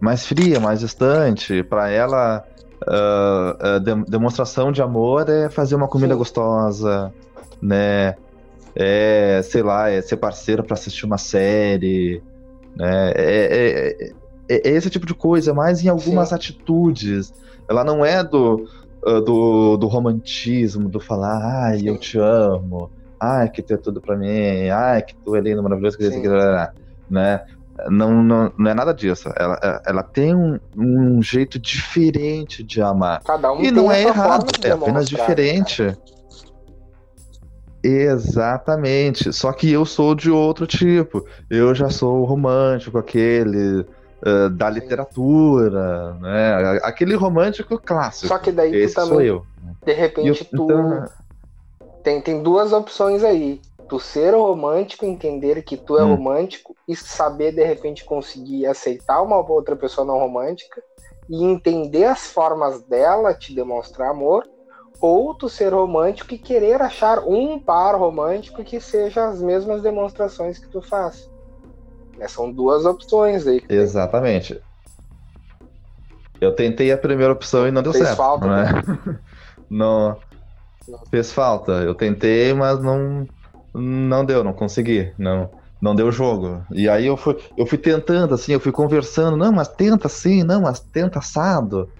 Speaker 2: mais fria, mais distante. Para ela, uh, de demonstração de amor é fazer uma comida Sim. gostosa, né? É, sei lá, é ser parceiro para assistir uma série, né? É, é, é, esse tipo de coisa, mais em algumas Sim. atitudes. Ela não é do, do, do romantismo, do falar, ai, eu te amo, ai, que tu é tudo para mim, ai, que tu é lindo, maravilhoso, que, que, né? Não, não, não é nada disso. Ela, ela tem um, um jeito diferente de amar.
Speaker 3: Cada um
Speaker 2: e não é errado, é apenas diferente. Cara. Exatamente. Só que eu sou de outro tipo. Eu já sou romântico, aquele uh, da literatura, né? Aquele romântico clássico.
Speaker 3: Só que daí Esse tu também, sou eu. De repente eu, tu então... tem, tem duas opções aí. Tu ser romântico, entender que tu é hum. romântico e saber de repente conseguir aceitar uma outra pessoa não romântica e entender as formas dela te demonstrar amor ou tu ser romântico e querer achar um par romântico que seja as mesmas demonstrações que tu faz. É, são duas opções aí.
Speaker 2: Exatamente. Eu tentei a primeira opção e não deu Fez certo. Falta, né? não, fez falta. Eu tentei, mas não não deu, não consegui, não não deu jogo. E aí eu fui eu fui tentando assim, eu fui conversando, não, mas tenta assim, não, mas tenta assado,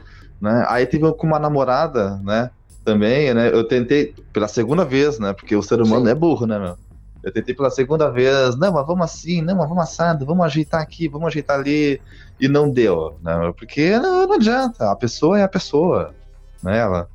Speaker 2: né? Aí tive com uma namorada, né? Também, né? Eu tentei pela segunda vez, né? Porque o ser humano Sim. é burro, né, meu? Eu tentei pela segunda vez, não, mas vamos assim, não, mas vamos assado, vamos ajeitar aqui, vamos ajeitar ali, e não deu, né? Porque não, não adianta, a pessoa é a pessoa, né? Ela,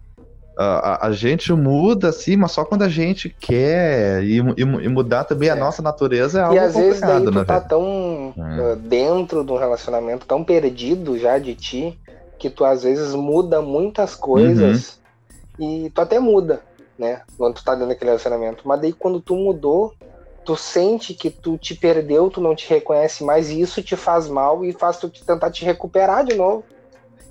Speaker 2: a, a, gente muda, assim, mas só quando a gente quer, e, e, e mudar também é. a nossa natureza é algo
Speaker 3: E às vezes daí tu né, tá tão é. dentro de um relacionamento, tão perdido já de ti, que tu às vezes muda muitas coisas... Uhum e tu até muda, né? Quando tu tá dentro daquele relacionamento. Mas daí quando tu mudou, tu sente que tu te perdeu, tu não te reconhece mais, e isso te faz mal e faz tu tentar te recuperar de novo.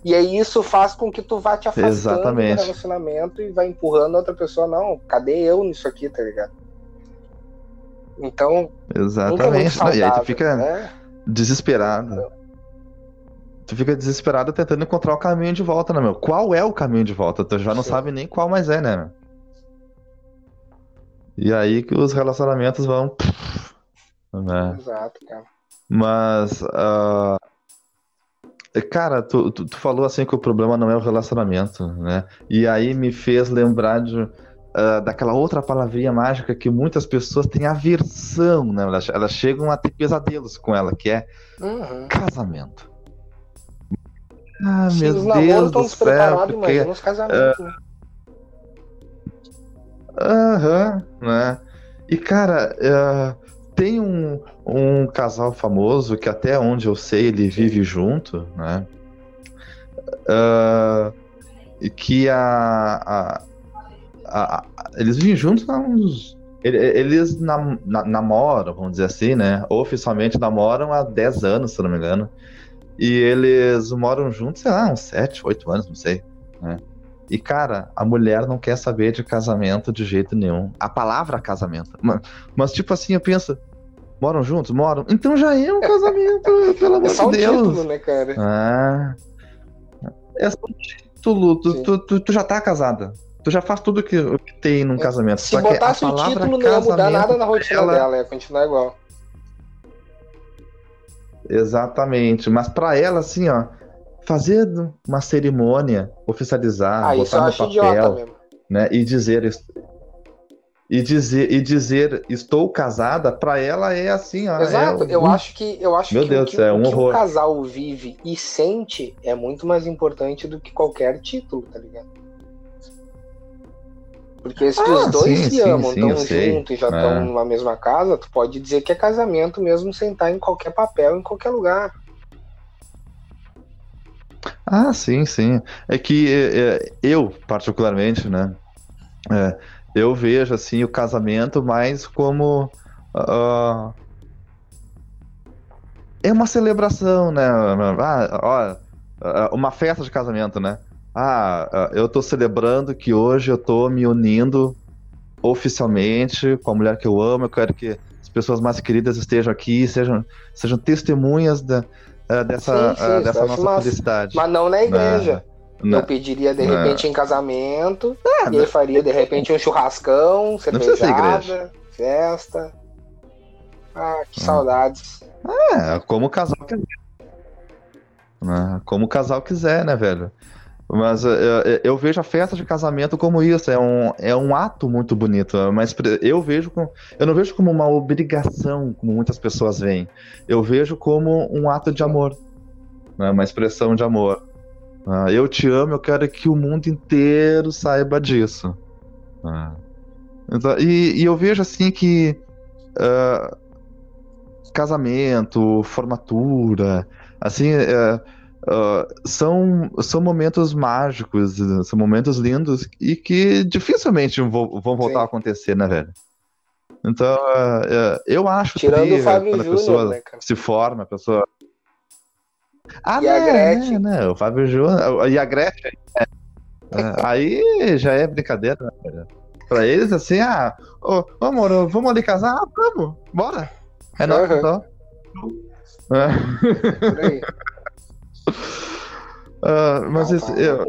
Speaker 3: E aí isso faz com que tu vá te afastando Exatamente. do relacionamento e vai empurrando outra pessoa, não, cadê eu nisso aqui, tá ligado? Então.
Speaker 2: Exatamente. É e aí tu fica. Né? desesperado. Tu fica desesperado tentando encontrar o caminho de volta, né, meu? Qual é o caminho de volta? Tu já não
Speaker 3: Sim.
Speaker 2: sabe nem qual mais é, né, meu? E aí que os relacionamentos vão. né?
Speaker 3: Exato, cara.
Speaker 2: Mas, ah, cara, tu, tu, tu falou assim que o problema não é o relacionamento, né? E aí me fez lembrar de, ah, daquela outra palavrinha mágica que muitas pessoas têm aversão, né? Elas, elas chegam a ter pesadelos com ela, que é
Speaker 3: Uhum.
Speaker 2: casamento. Ah,
Speaker 3: Sim,
Speaker 2: meu
Speaker 3: os
Speaker 2: Deus
Speaker 3: estão
Speaker 2: céu,
Speaker 3: despreparados,
Speaker 2: porque...
Speaker 3: casamentos, né?
Speaker 2: Aham, né? E, cara, eh, tem um, um casal famoso que até onde eu sei ele vive junto, né? E que a, a- a- eles vivem juntos há uns. ele- Eles nam- na- namoram, vamos dizer assim, né? Oficialmente namoram há 10 anos, se não me engano. E eles moram juntos, sei lá, uns 7, 8 anos, não sei. né? E, cara, a mulher não quer saber de casamento de jeito nenhum. A palavra casamento. Mas, mas tipo assim, eu penso, moram juntos? Moram? Então já é um casamento, pelo
Speaker 3: É
Speaker 2: amor
Speaker 3: só o
Speaker 2: de Deus.
Speaker 3: título, né, cara?
Speaker 2: Ah. É só um título. Tu, tu, tu, tu já tá casada. Tu já faz tudo que, o que tem num casamento.
Speaker 3: É, Se
Speaker 2: Só que a
Speaker 3: botasse o título, não ia mudar
Speaker 2: casamento,
Speaker 3: nada na rotina
Speaker 2: ela-
Speaker 3: dela, ia continuar igual.
Speaker 2: Exatamente. Mas pra ela, assim, ó, fazer uma cerimônia, oficializar,
Speaker 3: Ah,
Speaker 2: botar no papel, né? E dizer e dizer e dizer estou casada, pra ela é assim, ó.
Speaker 3: Exato,
Speaker 2: é
Speaker 3: eu acho que eu acho
Speaker 2: Meu
Speaker 3: que
Speaker 2: Deus
Speaker 3: o
Speaker 2: do
Speaker 3: que,
Speaker 2: é um
Speaker 3: o que o casal vive e sente é muito mais importante do que qualquer título, tá ligado? Porque se
Speaker 2: Ah,
Speaker 3: os dois
Speaker 2: sim,
Speaker 3: se
Speaker 2: sim,
Speaker 3: amam, estão juntos e já
Speaker 2: É.
Speaker 3: estão numa mesma casa, tu pode dizer que é casamento mesmo sem estar em qualquer papel, em qualquer lugar.
Speaker 2: Ah, sim, sim. É que é, é, eu, particularmente, né? é, eu vejo assim o casamento mais como ah, é uma celebração, né? Ah, ó, ah, uma festa de casamento, né? Ah, ah, eu tô celebrando que hoje eu tô me unindo oficialmente com a mulher que eu amo. Eu quero que as pessoas mais queridas estejam aqui, sejam, sejam testemunhas da, ah, dessa,
Speaker 3: Sim, sim,
Speaker 2: ah,
Speaker 3: isso
Speaker 2: dessa
Speaker 3: eu acho
Speaker 2: nossa
Speaker 3: massa.
Speaker 2: felicidade.
Speaker 3: Mas não na igreja.
Speaker 2: Não,
Speaker 3: Eu pediria de
Speaker 2: Não.
Speaker 3: repente em casamento,
Speaker 2: Ah,
Speaker 3: e faria de repente um churrascão, cervejada, festa. Ah, que saudades.
Speaker 2: É, como o casal quiser. Né? Como o casal quiser, né, velho? Mas é, é, eu vejo a festa de casamento como isso, é um, é um ato muito bonito, mas eu vejo com, eu não vejo como uma obrigação, como muitas pessoas veem. Eu vejo como um ato de amor, né? Uma expressão de amor. Ah, eu te amo, eu quero que o mundo inteiro saiba disso. Ah. Então, e, e eu vejo assim que ah, casamento, formatura, assim, ah, são, são momentos mágicos, são momentos lindos e que dificilmente vão, vão voltar
Speaker 3: Sim.
Speaker 2: a acontecer, né, velho? Então, ah, é, eu acho
Speaker 3: Tirando Fábio
Speaker 2: quando a pessoa
Speaker 3: né,
Speaker 2: se forma, a pessoa. Ah,
Speaker 3: E a
Speaker 2: né,
Speaker 3: Gretchen?
Speaker 2: né, o Fábio Júnior. E a Gretchen. é. É, aí já é brincadeira, né, velho? Pra eles, assim, ah, ô, amor, vamos ali casar? Ah, vamos, bora. É nóis,
Speaker 3: Aham.
Speaker 2: então. É. Ah, mas isso,
Speaker 3: tá.
Speaker 2: eu,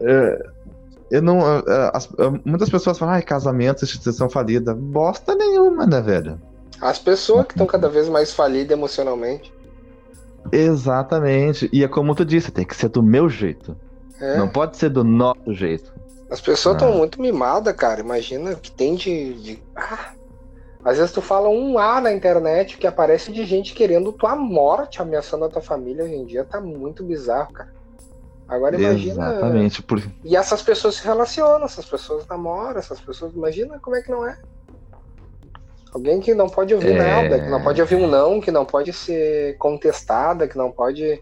Speaker 2: é, eu não. ah, ah, as- muitas pessoas falam, ai, casamento, instituição falida. Bosta nenhuma, né, velho?
Speaker 3: As pessoas que estão cada vez mais falidas emocionalmente.
Speaker 2: Exatamente. E é como tu disse, tem que ser do meu jeito.
Speaker 3: É.
Speaker 2: Não pode ser do nosso jeito.
Speaker 3: As pessoas estão
Speaker 2: Ah.
Speaker 3: muito mimadas, cara. Imagina o que tem de. de- Ah. Às vezes tu fala um A na internet que aparece de gente querendo tua morte, ameaçando a tua família. Hoje em dia tá muito bizarro, cara. Agora imagina.
Speaker 2: Exatamente. Por...
Speaker 3: E essas pessoas se relacionam, essas pessoas namoram, essas pessoas. Imagina como é que não é. Alguém que não pode ouvir
Speaker 2: É.
Speaker 3: nada, que não pode ouvir um não, que não pode ser contestada, que não pode.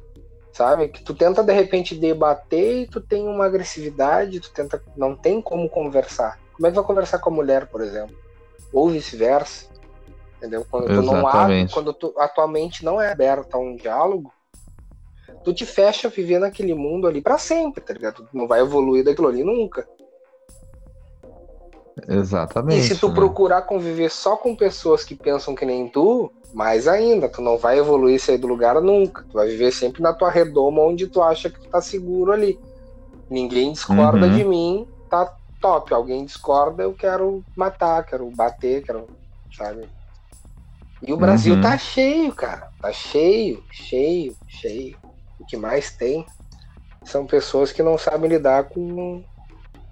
Speaker 3: Sabe? Que tu tenta de repente debater e tu tem uma agressividade, tu tenta. Não tem como conversar. Como é que vai conversar com a mulher, por exemplo? Ou vice-versa. Entendeu? Quando tu não abre, quando tu, a tua mente não é aberta a um diálogo, tu te fecha viver naquele mundo ali pra sempre, tá ligado? Tu não vai evoluir daquilo ali nunca.
Speaker 2: Exatamente.
Speaker 3: E se tu
Speaker 2: né?
Speaker 3: procurar conviver só com pessoas que pensam que nem tu, mais ainda, tu não vai evoluir sair do lugar nunca. Tu vai viver sempre na tua redoma onde tu acha que tu tá seguro ali. Ninguém discorda
Speaker 2: Uhum.
Speaker 3: de mim, tá top. Alguém discorda, eu quero matar, quero bater, quero. Sabe? E o Brasil
Speaker 2: Uhum.
Speaker 3: tá cheio, cara. Tá cheio, cheio, cheio. O que mais tem são pessoas que não sabem lidar com,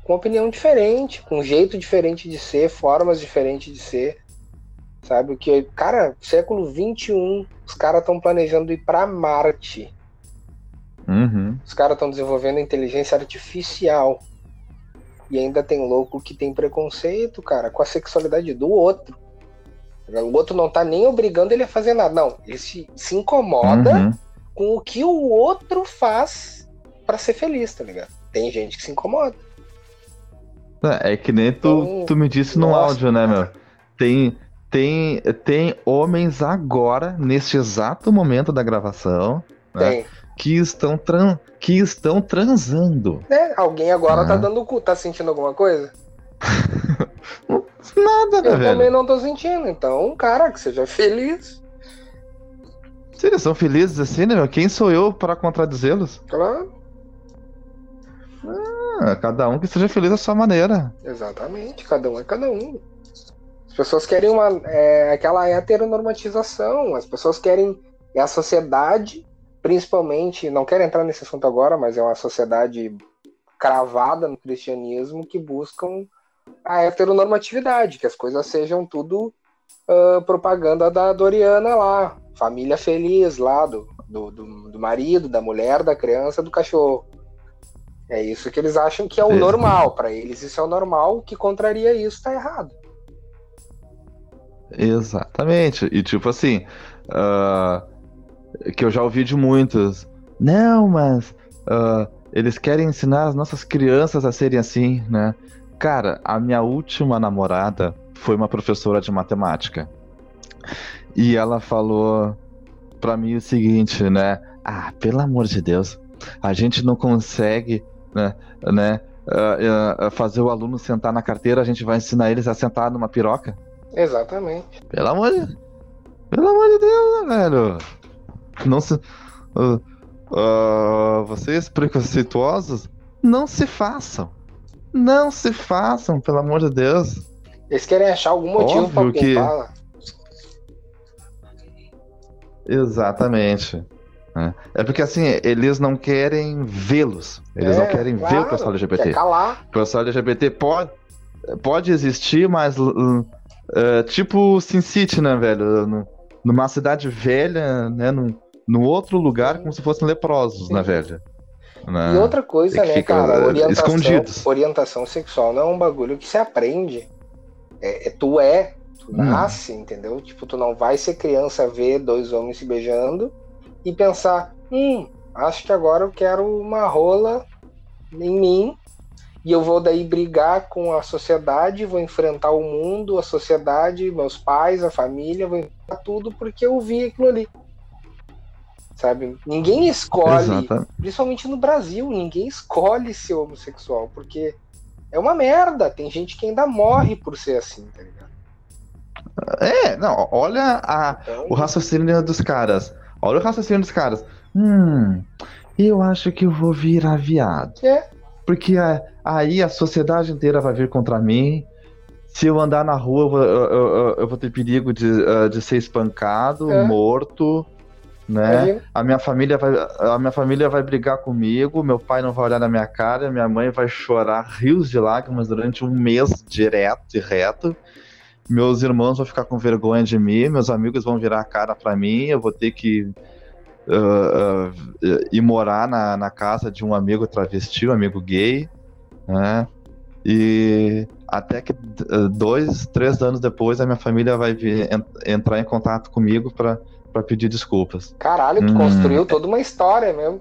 Speaker 3: com opinião diferente, com jeito diferente de ser, formas diferentes de ser. Sabe? O que, cara, século XXI, os caras estão planejando ir pra Marte.
Speaker 2: Uhum.
Speaker 3: Os caras estão desenvolvendo inteligência artificial. E ainda tem louco que tem preconceito, cara, com a sexualidade do outro. O outro não tá nem obrigando ele a fazer nada. Não, ele se, se incomoda
Speaker 2: Uhum.
Speaker 3: com o que o outro faz pra ser feliz, tá ligado? Tem gente que se incomoda.
Speaker 2: É que nem tu,
Speaker 3: Então,
Speaker 2: tu me disse no
Speaker 3: nossa,
Speaker 2: áudio, né, meu? Tem, tem, tem homens agora, neste exato momento da gravação, né,
Speaker 3: Tem.
Speaker 2: Que, estão tran que estão transando.
Speaker 3: Né? Alguém agora
Speaker 2: Ah.
Speaker 3: tá dando cu. Tá sentindo alguma coisa?
Speaker 2: Nada, né,
Speaker 3: Eu
Speaker 2: velho?
Speaker 3: também não tô sentindo. Então, cara, que seja feliz.
Speaker 2: Se eles são felizes assim, né, meu? Quem sou eu para contradizê-los?
Speaker 3: Claro.
Speaker 2: Ah, cada um que seja feliz da sua maneira.
Speaker 3: Exatamente, cada um é cada um. As pessoas querem uma é, aquela heteronormatização, as pessoas querem é a sociedade, principalmente, não quero entrar nesse assunto agora, mas é uma sociedade cravada no cristianismo que buscam a heteronormatividade, que as coisas sejam tudo ah, propaganda da Doriana lá, família feliz lá, do, do, do, do marido, da mulher, da criança, do cachorro. É isso que eles acham que é o normal. Para eles isso é o normal, o que contraria isso tá errado.
Speaker 2: Exatamente. E tipo assim, ah, que eu já ouvi de muitos. Não, mas ah, eles querem ensinar as nossas crianças a serem assim, né? Cara, a minha última namorada foi uma professora de matemática. E ela falou pra mim o seguinte, né? Ah, pelo amor de Deus, a gente não consegue, né, né ah, ah, fazer o aluno sentar na carteira, a gente vai ensinar eles a sentar numa piroca.
Speaker 3: Exatamente.
Speaker 2: Pelo amor de... Pelo amor de Deus, né, velho? Não se... ah, ah, vocês preconceituosos, não se façam. Não se façam, pelo amor de Deus.
Speaker 3: Eles querem achar algum motivo pra
Speaker 2: Óbvio que-. Exatamente. né? É porque assim, eles não querem vê-los. Eles não
Speaker 3: É,
Speaker 2: querem ver
Speaker 3: claro,
Speaker 2: o pessoal LGBT.
Speaker 3: Quer calar.
Speaker 2: O pessoal LGBT pode, pode existir, mas uh, uh, tipo Sin City, né, velho? Numa cidade velha, né? Num, num outro lugar, como se fossem leprosos, né, velho? Né?
Speaker 3: E outra coisa,
Speaker 2: é
Speaker 3: né, cara,
Speaker 2: eh,
Speaker 3: orientação,
Speaker 2: escondidos.
Speaker 3: orientação sexual não é um bagulho que se aprende. É, é- tu é, tu
Speaker 2: Hum.
Speaker 3: nasce, entendeu? Tipo, tu não vai ser criança ver dois homens se beijando e pensar, hum, acho que agora eu quero uma rola em mim e eu vou daí brigar com a sociedade, vou enfrentar o mundo, a sociedade, meus pais, a família, vou enfrentar tudo porque eu vi aquilo ali. Sabe? Ninguém escolhe
Speaker 2: Exata-
Speaker 3: principalmente no Brasil, ninguém escolhe ser homossexual, porque é uma merda. Tem gente que ainda morre por ser assim, tá ligado?
Speaker 2: É, não, olha a,
Speaker 3: Então,
Speaker 2: o raciocínio dos caras. Olha o raciocínio dos caras. Hum, eu acho que eu vou virar viado.
Speaker 3: É.
Speaker 2: Porque a- aí a sociedade inteira vai vir contra mim. Se eu andar na rua, eu vou, eu- eu- eu vou ter perigo de, ah, de ser espancado,
Speaker 3: É.
Speaker 2: morto, né? A minha família vai, a minha família vai brigar comigo, meu pai não vai olhar na minha cara, minha mãe vai chorar rios de lágrimas durante um mês direto e reto. Meus irmãos vão ficar com vergonha de mim, meus amigos vão virar a cara pra mim, eu vou ter que ah, ah, ir morar na, na casa de um amigo travesti, um amigo gay, né? E até que ah, dois, três anos depois a minha família vai vir, en- entrar em contato comigo pra pra pedir desculpas.
Speaker 3: Caralho, tu
Speaker 2: Hum.
Speaker 3: construiu toda uma história mesmo.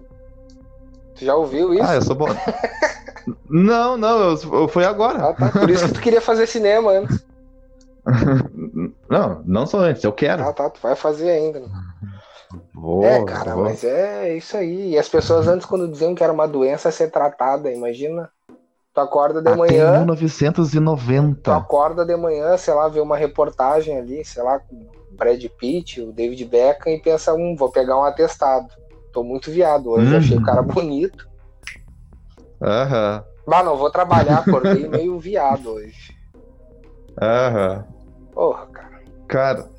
Speaker 3: Tu já ouviu isso?
Speaker 2: Ah, eu sou bom. não, não, eu, eu- foi agora.
Speaker 3: Ah, tá. Por isso que tu queria fazer cinema antes.
Speaker 2: Não, não só antes, eu quero.
Speaker 3: Ah, tá, tu vai fazer ainda. né?
Speaker 2: Vou,
Speaker 3: é, cara,
Speaker 2: vou.
Speaker 3: mas é isso aí. E as pessoas antes, quando diziam que era uma doença a ser tratada, imagina Tu acorda de
Speaker 2: Até
Speaker 3: manhã. Tu
Speaker 2: 1990.
Speaker 3: acorda de manhã, sei lá, vê uma reportagem ali, sei lá, com Brad Pitt, o David Beckham, e pensa, hum, vou pegar um atestado. Tô muito viado hoje,
Speaker 2: Uhum.
Speaker 3: achei o cara bonito.
Speaker 2: Aham,
Speaker 3: Bah, não vou trabalhar, acordei meio viado hoje.
Speaker 2: aham.
Speaker 3: Porra, cara.
Speaker 2: Cara,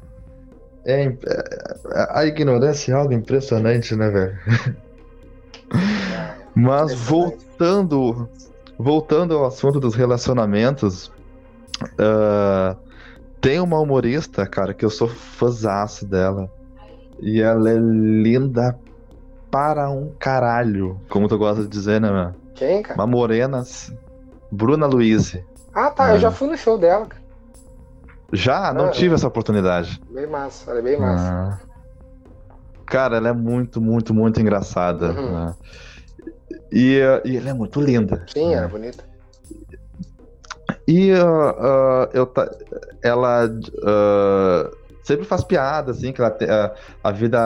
Speaker 2: é, imp- é- a ignorância é algo impressionante, né, velho? Mas
Speaker 3: Impressionante.
Speaker 2: voltando, voltando ao assunto dos relacionamentos, ah, tem uma humorista, cara, que eu sou fãzaço dela. E ela é linda para um caralho, como tu gosta de dizer, né, meu?
Speaker 3: Quem, cara?
Speaker 2: Uma morena, Bruna Luiz.
Speaker 3: Ah, tá,
Speaker 2: É.
Speaker 3: eu já fui no show dela, cara.
Speaker 2: Já não
Speaker 3: Ah,
Speaker 2: tive essa oportunidade.
Speaker 3: Bem massa, ela é bem massa.
Speaker 2: Ah. Cara, ela é muito, muito, muito engraçada.
Speaker 3: Uhum.
Speaker 2: né? E, e ela é muito linda.
Speaker 3: Sim,
Speaker 2: né?
Speaker 3: era bonita.
Speaker 2: E ah, ah, eu ela ah, sempre faz piada, assim, que ela te- ah, a vida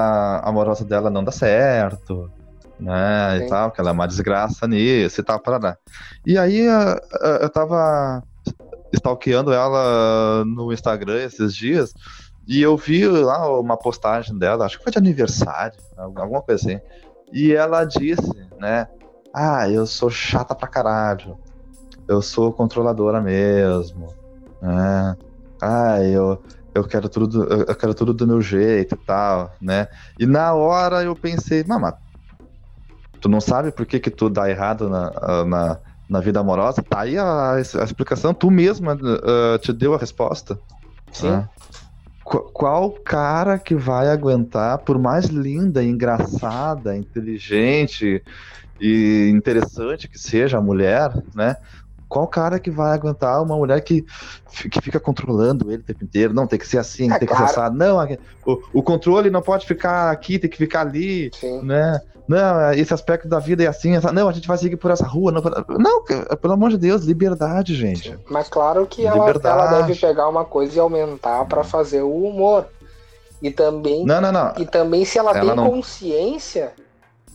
Speaker 2: amorosa dela não dá certo, né?
Speaker 3: Sim.
Speaker 2: E tal, que ela é uma desgraça nisso e tal, parará. E aí eu tava stalkeando ela no Instagram esses dias. E eu vi lá uma postagem dela, acho que foi de aniversário, alguma coisa assim. E ela disse, né? Ah, eu sou chata pra caralho. Eu sou controladora mesmo. Né? Ah, eu, eu quero tudo, eu quero tudo do meu jeito e tal, né? E na hora eu pensei, mama, tu não sabe por que que tu dá errado na, na, na vida amorosa? Tá aí a, a explicação, tu mesma ah, te deu a resposta.
Speaker 3: Sim.
Speaker 2: né? Qu- Qual cara que vai aguentar, por mais linda, engraçada, inteligente e interessante que seja a mulher, né? Qual cara que vai aguentar uma mulher que, que fica controlando ele o tempo inteiro? Não, tem que ser assim,
Speaker 3: É,
Speaker 2: tem que
Speaker 3: claro.
Speaker 2: ser assado. Não, o, o controle não pode ficar aqui, tem que ficar ali,
Speaker 3: Sim.
Speaker 2: né? Não, esse aspecto da vida é assim, essa- não, a gente vai seguir por essa rua. Não, não, pelo amor de Deus, liberdade, gente.
Speaker 3: Mas claro que ela, ela deve pegar uma coisa e aumentar pra fazer o humor. E também,
Speaker 2: Não, não, não.
Speaker 3: e também se ela,
Speaker 2: Ela
Speaker 3: tem
Speaker 2: não-
Speaker 3: consciência,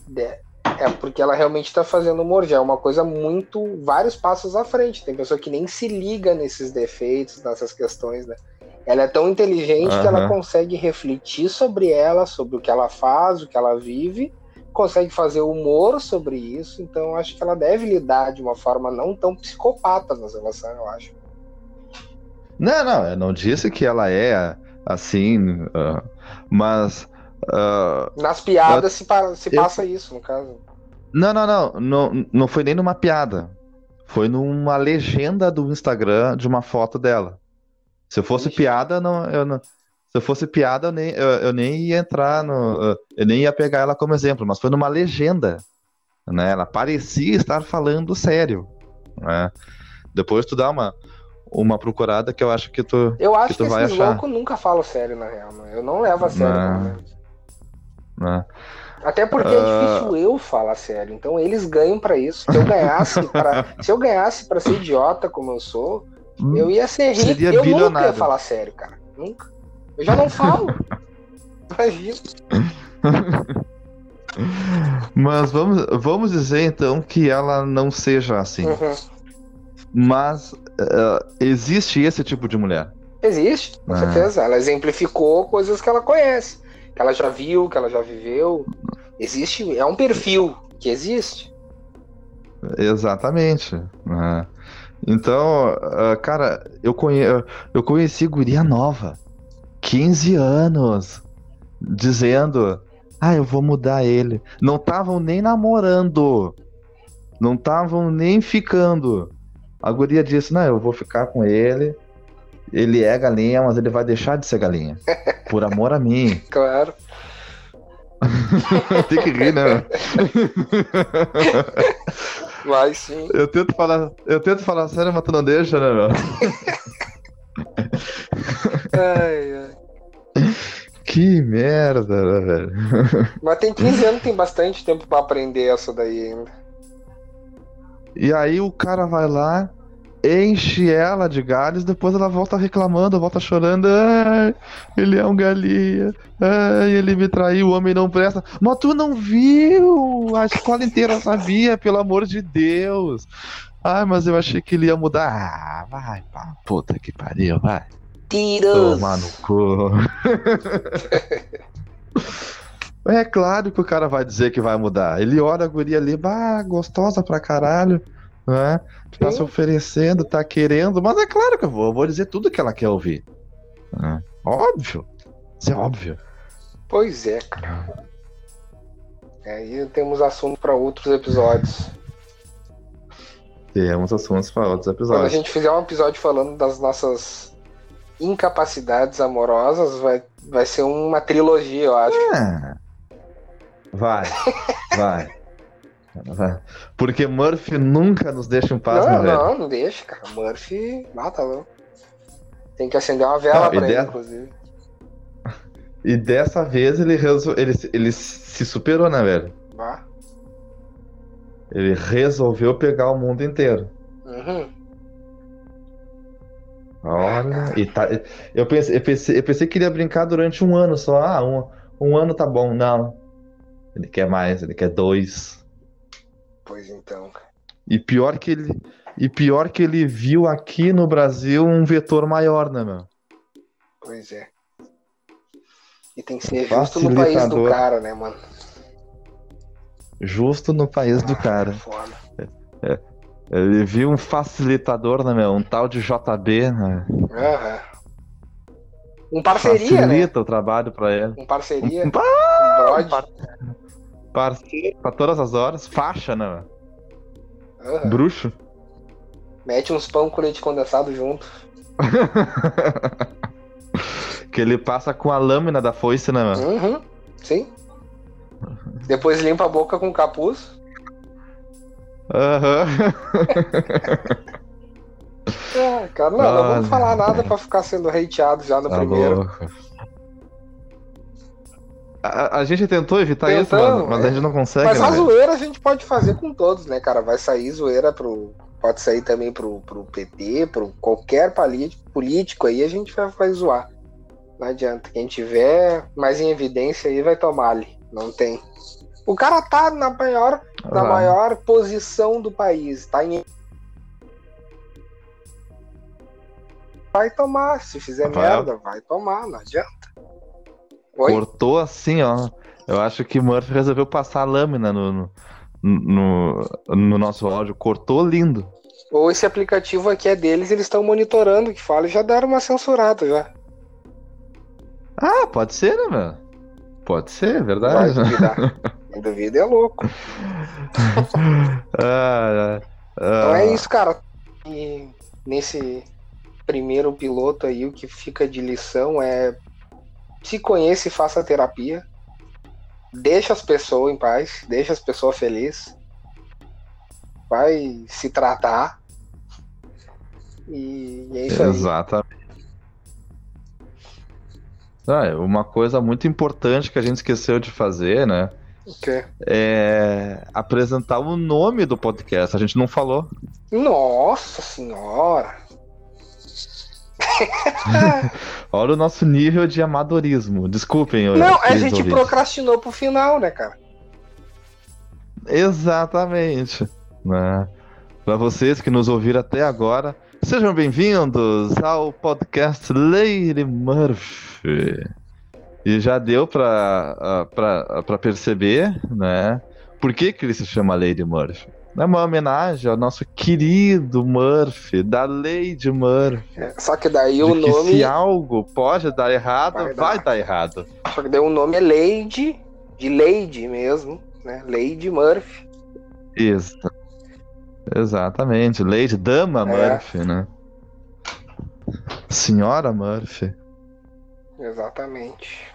Speaker 3: de- é porque ela realmente tá fazendo humor. Já é uma coisa muito. vários passos à frente. Tem pessoa que nem se liga nesses defeitos, nessas questões, né? Ela é tão inteligente que ela consegue refletir sobre ela, sobre o que ela faz, o que ela vive, consegue fazer humor sobre isso. Então acho que ela deve lidar de uma forma não tão psicopata nas relações, eu acho.
Speaker 2: Não, não, eu não disse que ela é assim, ah, mas. Ah,
Speaker 3: Nas piadas se, pa- se
Speaker 2: eu-
Speaker 3: passa isso, no caso.
Speaker 2: não, não, não, não, não foi nem numa piada. Foi numa legenda do Instagram de uma foto dela. Se eu fosse
Speaker 3: Ixi.
Speaker 2: piada, não, eu não. Se eu fosse piada, eu nem, eu, eu nem ia entrar no. Eu nem ia pegar ela como exemplo, mas foi numa legenda. Né? Ela parecia estar falando sério. Né? Depois tu dá uma, uma procurada que eu acho que tu.
Speaker 3: Eu acho
Speaker 2: que
Speaker 3: que,
Speaker 2: tu vai
Speaker 3: esses
Speaker 2: achar.
Speaker 3: loucos nunca falam sério, na real. Né? Eu não levo a sério,
Speaker 2: Não.
Speaker 3: pelo menos.
Speaker 2: Né?
Speaker 3: Até porque é
Speaker 2: Ah.
Speaker 3: difícil eu falar sério. Então eles ganham pra isso. Se eu ganhasse pra, se eu ganhasse para ser idiota como eu sou, eu ia ser rico.
Speaker 2: Seria
Speaker 3: eu nunca ia
Speaker 2: bilionário.
Speaker 3: falar sério, cara. Nunca. Eu já não falo. Imagina.
Speaker 2: Mas vamos, vamos dizer então que ela não seja assim.
Speaker 3: Uhum.
Speaker 2: Mas eh, existe esse tipo de mulher.
Speaker 3: Existe, com
Speaker 2: Ah.
Speaker 3: certeza. Ela exemplificou coisas que ela conhece, ela já viu, que ela já viveu. Existe, é um perfil que existe.
Speaker 2: Exatamente. né? Então, ah, cara, eu, conhe... eu conheci guria nova, 15 anos, dizendo: Ah, eu vou mudar ele. Não estavam nem namorando, não estavam nem ficando. A guria disse: Não, eu vou ficar com ele. Ele é galinha, mas ele vai deixar de ser galinha. Por amor a mim.
Speaker 3: Claro.
Speaker 2: Tem que rir, né?
Speaker 3: Vai sim.
Speaker 2: Eu tento falar, eu tento falar sério, mas tu não deixa, né, meu?
Speaker 3: Ai, ai.
Speaker 2: Que merda, né, velho?
Speaker 3: Mas tem 15 anos, tem bastante tempo pra aprender essa daí ainda.
Speaker 2: E aí o cara vai lá, enche ela de galhos, depois ela volta reclamando, volta chorando. Ai, ele é um galinha. Ai, ele me traiu, o homem não presta. Mas tu não viu? A escola inteira sabia, pelo amor de Deus. Ah, mas eu achei que ele ia mudar. Ah, vai pra puta que pariu, vai.
Speaker 3: Tiros!
Speaker 2: Tomar no cu. É claro que o cara vai dizer que vai mudar. Ele olha a guria ali, bah, gostosa pra caralho, né? Tá
Speaker 3: Sim.
Speaker 2: se oferecendo, tá querendo, mas é claro que eu vou, eu vou dizer tudo que ela quer ouvir. né? Óbvio. Isso é óbvio.
Speaker 3: Pois é, cara. Aí temos assunto para outros episódios.
Speaker 2: Temos assuntos para outros
Speaker 3: Quando a
Speaker 2: episódios.
Speaker 3: gente fizer um episódio falando das nossas incapacidades amorosas, vai, vai ser uma trilogia, eu acho.
Speaker 2: É. Vai, vai. Porque Murphy nunca nos deixa em paz,
Speaker 3: não,
Speaker 2: meu velho.
Speaker 3: não, não deixa, cara. Murphy mata louco. Tem que acender uma vela
Speaker 2: Não,
Speaker 3: pra ele, inclusive.
Speaker 2: E dessa vez ele, resol... ele, ele se superou, né, velho?
Speaker 3: Vá.
Speaker 2: Ele resolveu pegar o mundo inteiro.
Speaker 3: Uhum.
Speaker 2: Olha, e tá, eu, pensei, eu, pensei, eu pensei que ele ia brincar durante um ano só. Ah, um, um ano tá bom. Não. Ele quer mais, ele quer dois.
Speaker 3: Pois então.
Speaker 2: E pior que ele, e pior que ele viu aqui no Brasil um vetor maior, né, meu?
Speaker 3: Pois é. E tem que ser justo no país do cara, né, mano?
Speaker 2: Justo no país do cara.
Speaker 3: Foda.
Speaker 2: Ele viu um facilitador, né, meu? Um tal de JB, né?
Speaker 3: Aham. Um parceria, né?
Speaker 2: Facilita o trabalho pra ele.
Speaker 3: Um parceria.
Speaker 2: Um-
Speaker 3: Um brode.
Speaker 2: Parceiro pra todas as horas. Faixa, né?
Speaker 3: Aham.
Speaker 2: Bruxo.
Speaker 3: Mete uns pão com leite condensado junto.
Speaker 2: que ele passa com a lâmina da foice, né?
Speaker 3: Uhum. Sim. Depois limpa a boca com capuz.
Speaker 2: Aham.
Speaker 3: É, cara, não, não
Speaker 2: Ah,
Speaker 3: vamos falar
Speaker 2: não.
Speaker 3: nada pra ficar sendo hateado já no
Speaker 2: Tá
Speaker 3: primeiro.
Speaker 2: louco. A, a gente tentou evitar isso,
Speaker 3: Tentamos,
Speaker 2: mas, mas
Speaker 3: é.
Speaker 2: a gente não consegue,
Speaker 3: Mas
Speaker 2: né,
Speaker 3: a
Speaker 2: velho?
Speaker 3: zoeira a gente pode fazer com todos, né, cara? Vai sair zoeira pro. Pode sair também pro, pro PT, pro qualquer político, aí, a gente vai, vai zoar. Não adianta. Quem tiver mais em evidência aí vai tomar ali. Não tem. O cara tá na maior, na
Speaker 2: Vai.
Speaker 3: maior posição do país. Tá em. Vai tomar. Se fizer
Speaker 2: Vai.
Speaker 3: merda, vai tomar. Não adianta. Oi?
Speaker 2: Cortou assim, ó. Eu acho que Murphy resolveu passar a lâmina no, no, no, no nosso áudio. Cortou lindo.
Speaker 3: Ou esse aplicativo aqui é deles, eles estão monitorando o que fala e já deram uma censurada já.
Speaker 2: Ah, pode ser, né, meu? Pode ser, é verdade.
Speaker 3: duvidar. Quem duvida é louco.
Speaker 2: Ah, ah,
Speaker 3: Então é isso, cara. E nesse primeiro piloto aí, o que fica de lição é se conheça e faça terapia. Deixa as pessoas em paz, deixa as pessoas felizes. Vai se tratar. E é isso aí.
Speaker 2: Exatamente. Ah, é uma coisa muito importante que a gente esqueceu de fazer, né?
Speaker 3: Ok.
Speaker 2: É apresentar o nome do podcast. A gente não falou.
Speaker 3: Nossa senhora!
Speaker 2: Olha o nosso nível de amadorismo. Desculpem. eu-
Speaker 3: Não, a gente
Speaker 2: ouvintes.
Speaker 3: procrastinou pro final, né, cara?
Speaker 2: Exatamente. Né? Para vocês que nos ouviram até agora, sejam bem-vindos ao podcast Lady Murphy. E já deu para perceber, né? Por que, que ele se chama Lady Murphy? É uma homenagem ao nosso querido Murphy, da Lady Murphy.
Speaker 3: É, Só que daí
Speaker 2: de
Speaker 3: o
Speaker 2: que
Speaker 3: nome.
Speaker 2: se algo pode dar errado,
Speaker 3: Vai
Speaker 2: vai,
Speaker 3: dar.
Speaker 2: dar errado.
Speaker 3: Só que daí o nome é Lady, de Lady mesmo, né? Lady Murphy.
Speaker 2: Isso. Exatamente. Lady Dama
Speaker 3: É.
Speaker 2: Murphy, né? Senhora Murphy.
Speaker 3: Exatamente.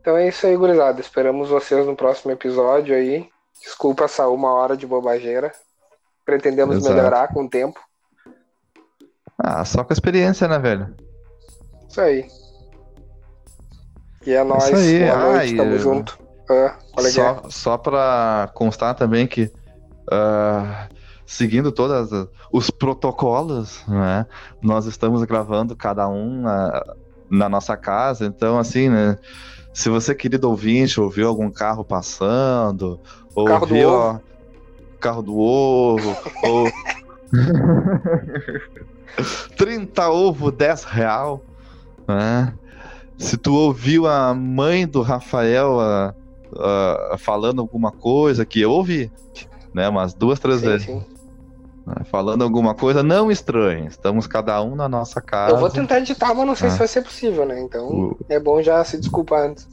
Speaker 3: Então é isso aí, gurizada. Esperamos vocês no próximo episódio aí. Desculpa essa uma hora de bobageira. Pretendemos
Speaker 2: Exato.
Speaker 3: melhorar com o tempo.
Speaker 2: Ah, só com a experiência, né, velho?
Speaker 3: Isso aí. E é nóis.
Speaker 2: aí.
Speaker 3: Boa noite,
Speaker 2: Ah, e-
Speaker 3: tamo junto. Ah, é?
Speaker 2: Só, só pra constar também que, ah, seguindo todos os protocolos, né, nós estamos gravando cada um na, na nossa casa, então, assim, né, se você, querido ouvinte, ouviu algum carro passando,
Speaker 3: Carro do
Speaker 2: ouviu,
Speaker 3: ovo.
Speaker 2: ó, carro do ovo, ou 30 ovo, 10 real. Né? Se tu ouviu a mãe do Rafael uh, uh, falando alguma coisa que eu ouvi, né? Umas duas, três
Speaker 3: Sim,
Speaker 2: vezes.
Speaker 3: sim.
Speaker 2: Né, Falando alguma coisa, não estranhe. Estamos cada um na nossa casa.
Speaker 3: Eu vou tentar editar, mas não sei
Speaker 2: Ah.
Speaker 3: se vai ser possível, né? Então
Speaker 2: O-
Speaker 3: é bom já se desculpar antes.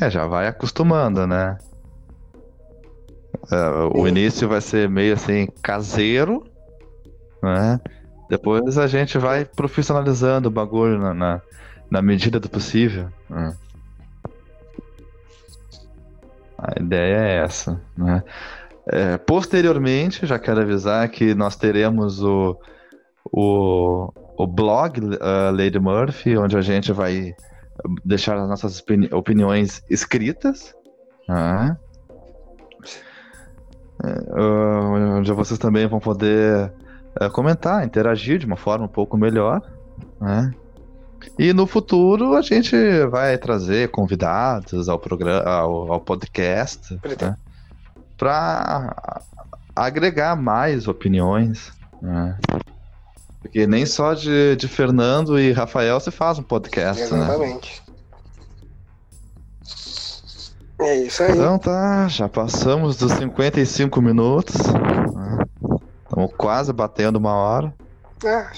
Speaker 2: É, já vai acostumando, né? É, o início vai ser meio assim, caseiro, né? Depois a gente vai profissionalizando o bagulho na, na, na medida do possível. né? A ideia é essa, né? É, posteriormente, já quero avisar que nós teremos o, o, o blog uh, Lady Murphy, onde a gente vai deixar as nossas opini- opiniões escritas, né? É, uh, onde vocês também vão poder uh, comentar, interagir de uma forma um pouco melhor, né? E no futuro a gente vai trazer convidados ao programa, ao, ao podcast, né? para agregar mais opiniões, né? Porque nem só de, de Fernando e Rafael se faz um podcast, né?
Speaker 3: Exatamente. É isso aí.
Speaker 2: Então tá, já passamos dos 55 minutos. Estamos quase batendo uma hora.
Speaker 3: Ah,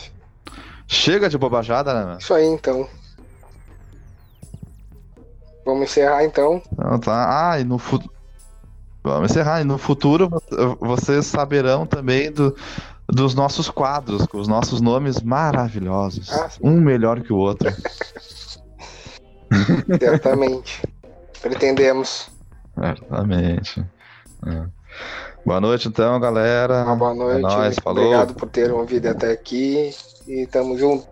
Speaker 2: Chega de bobajada, né?
Speaker 3: isso aí então. Vamos encerrar então.
Speaker 2: Então tá. Ah, e no futuro. Vamos encerrar. E no futuro vo- vocês saberão também do, dos nossos quadros, com os nossos nomes maravilhosos.
Speaker 3: Ah,
Speaker 2: um melhor que o outro.
Speaker 3: Certamente. Pretendemos.
Speaker 2: Certamente. É. Boa noite então, galera.
Speaker 3: Uma boa noite.
Speaker 2: É nóis, falou.
Speaker 3: Obrigado por terem ouvido até aqui. E tamo junto.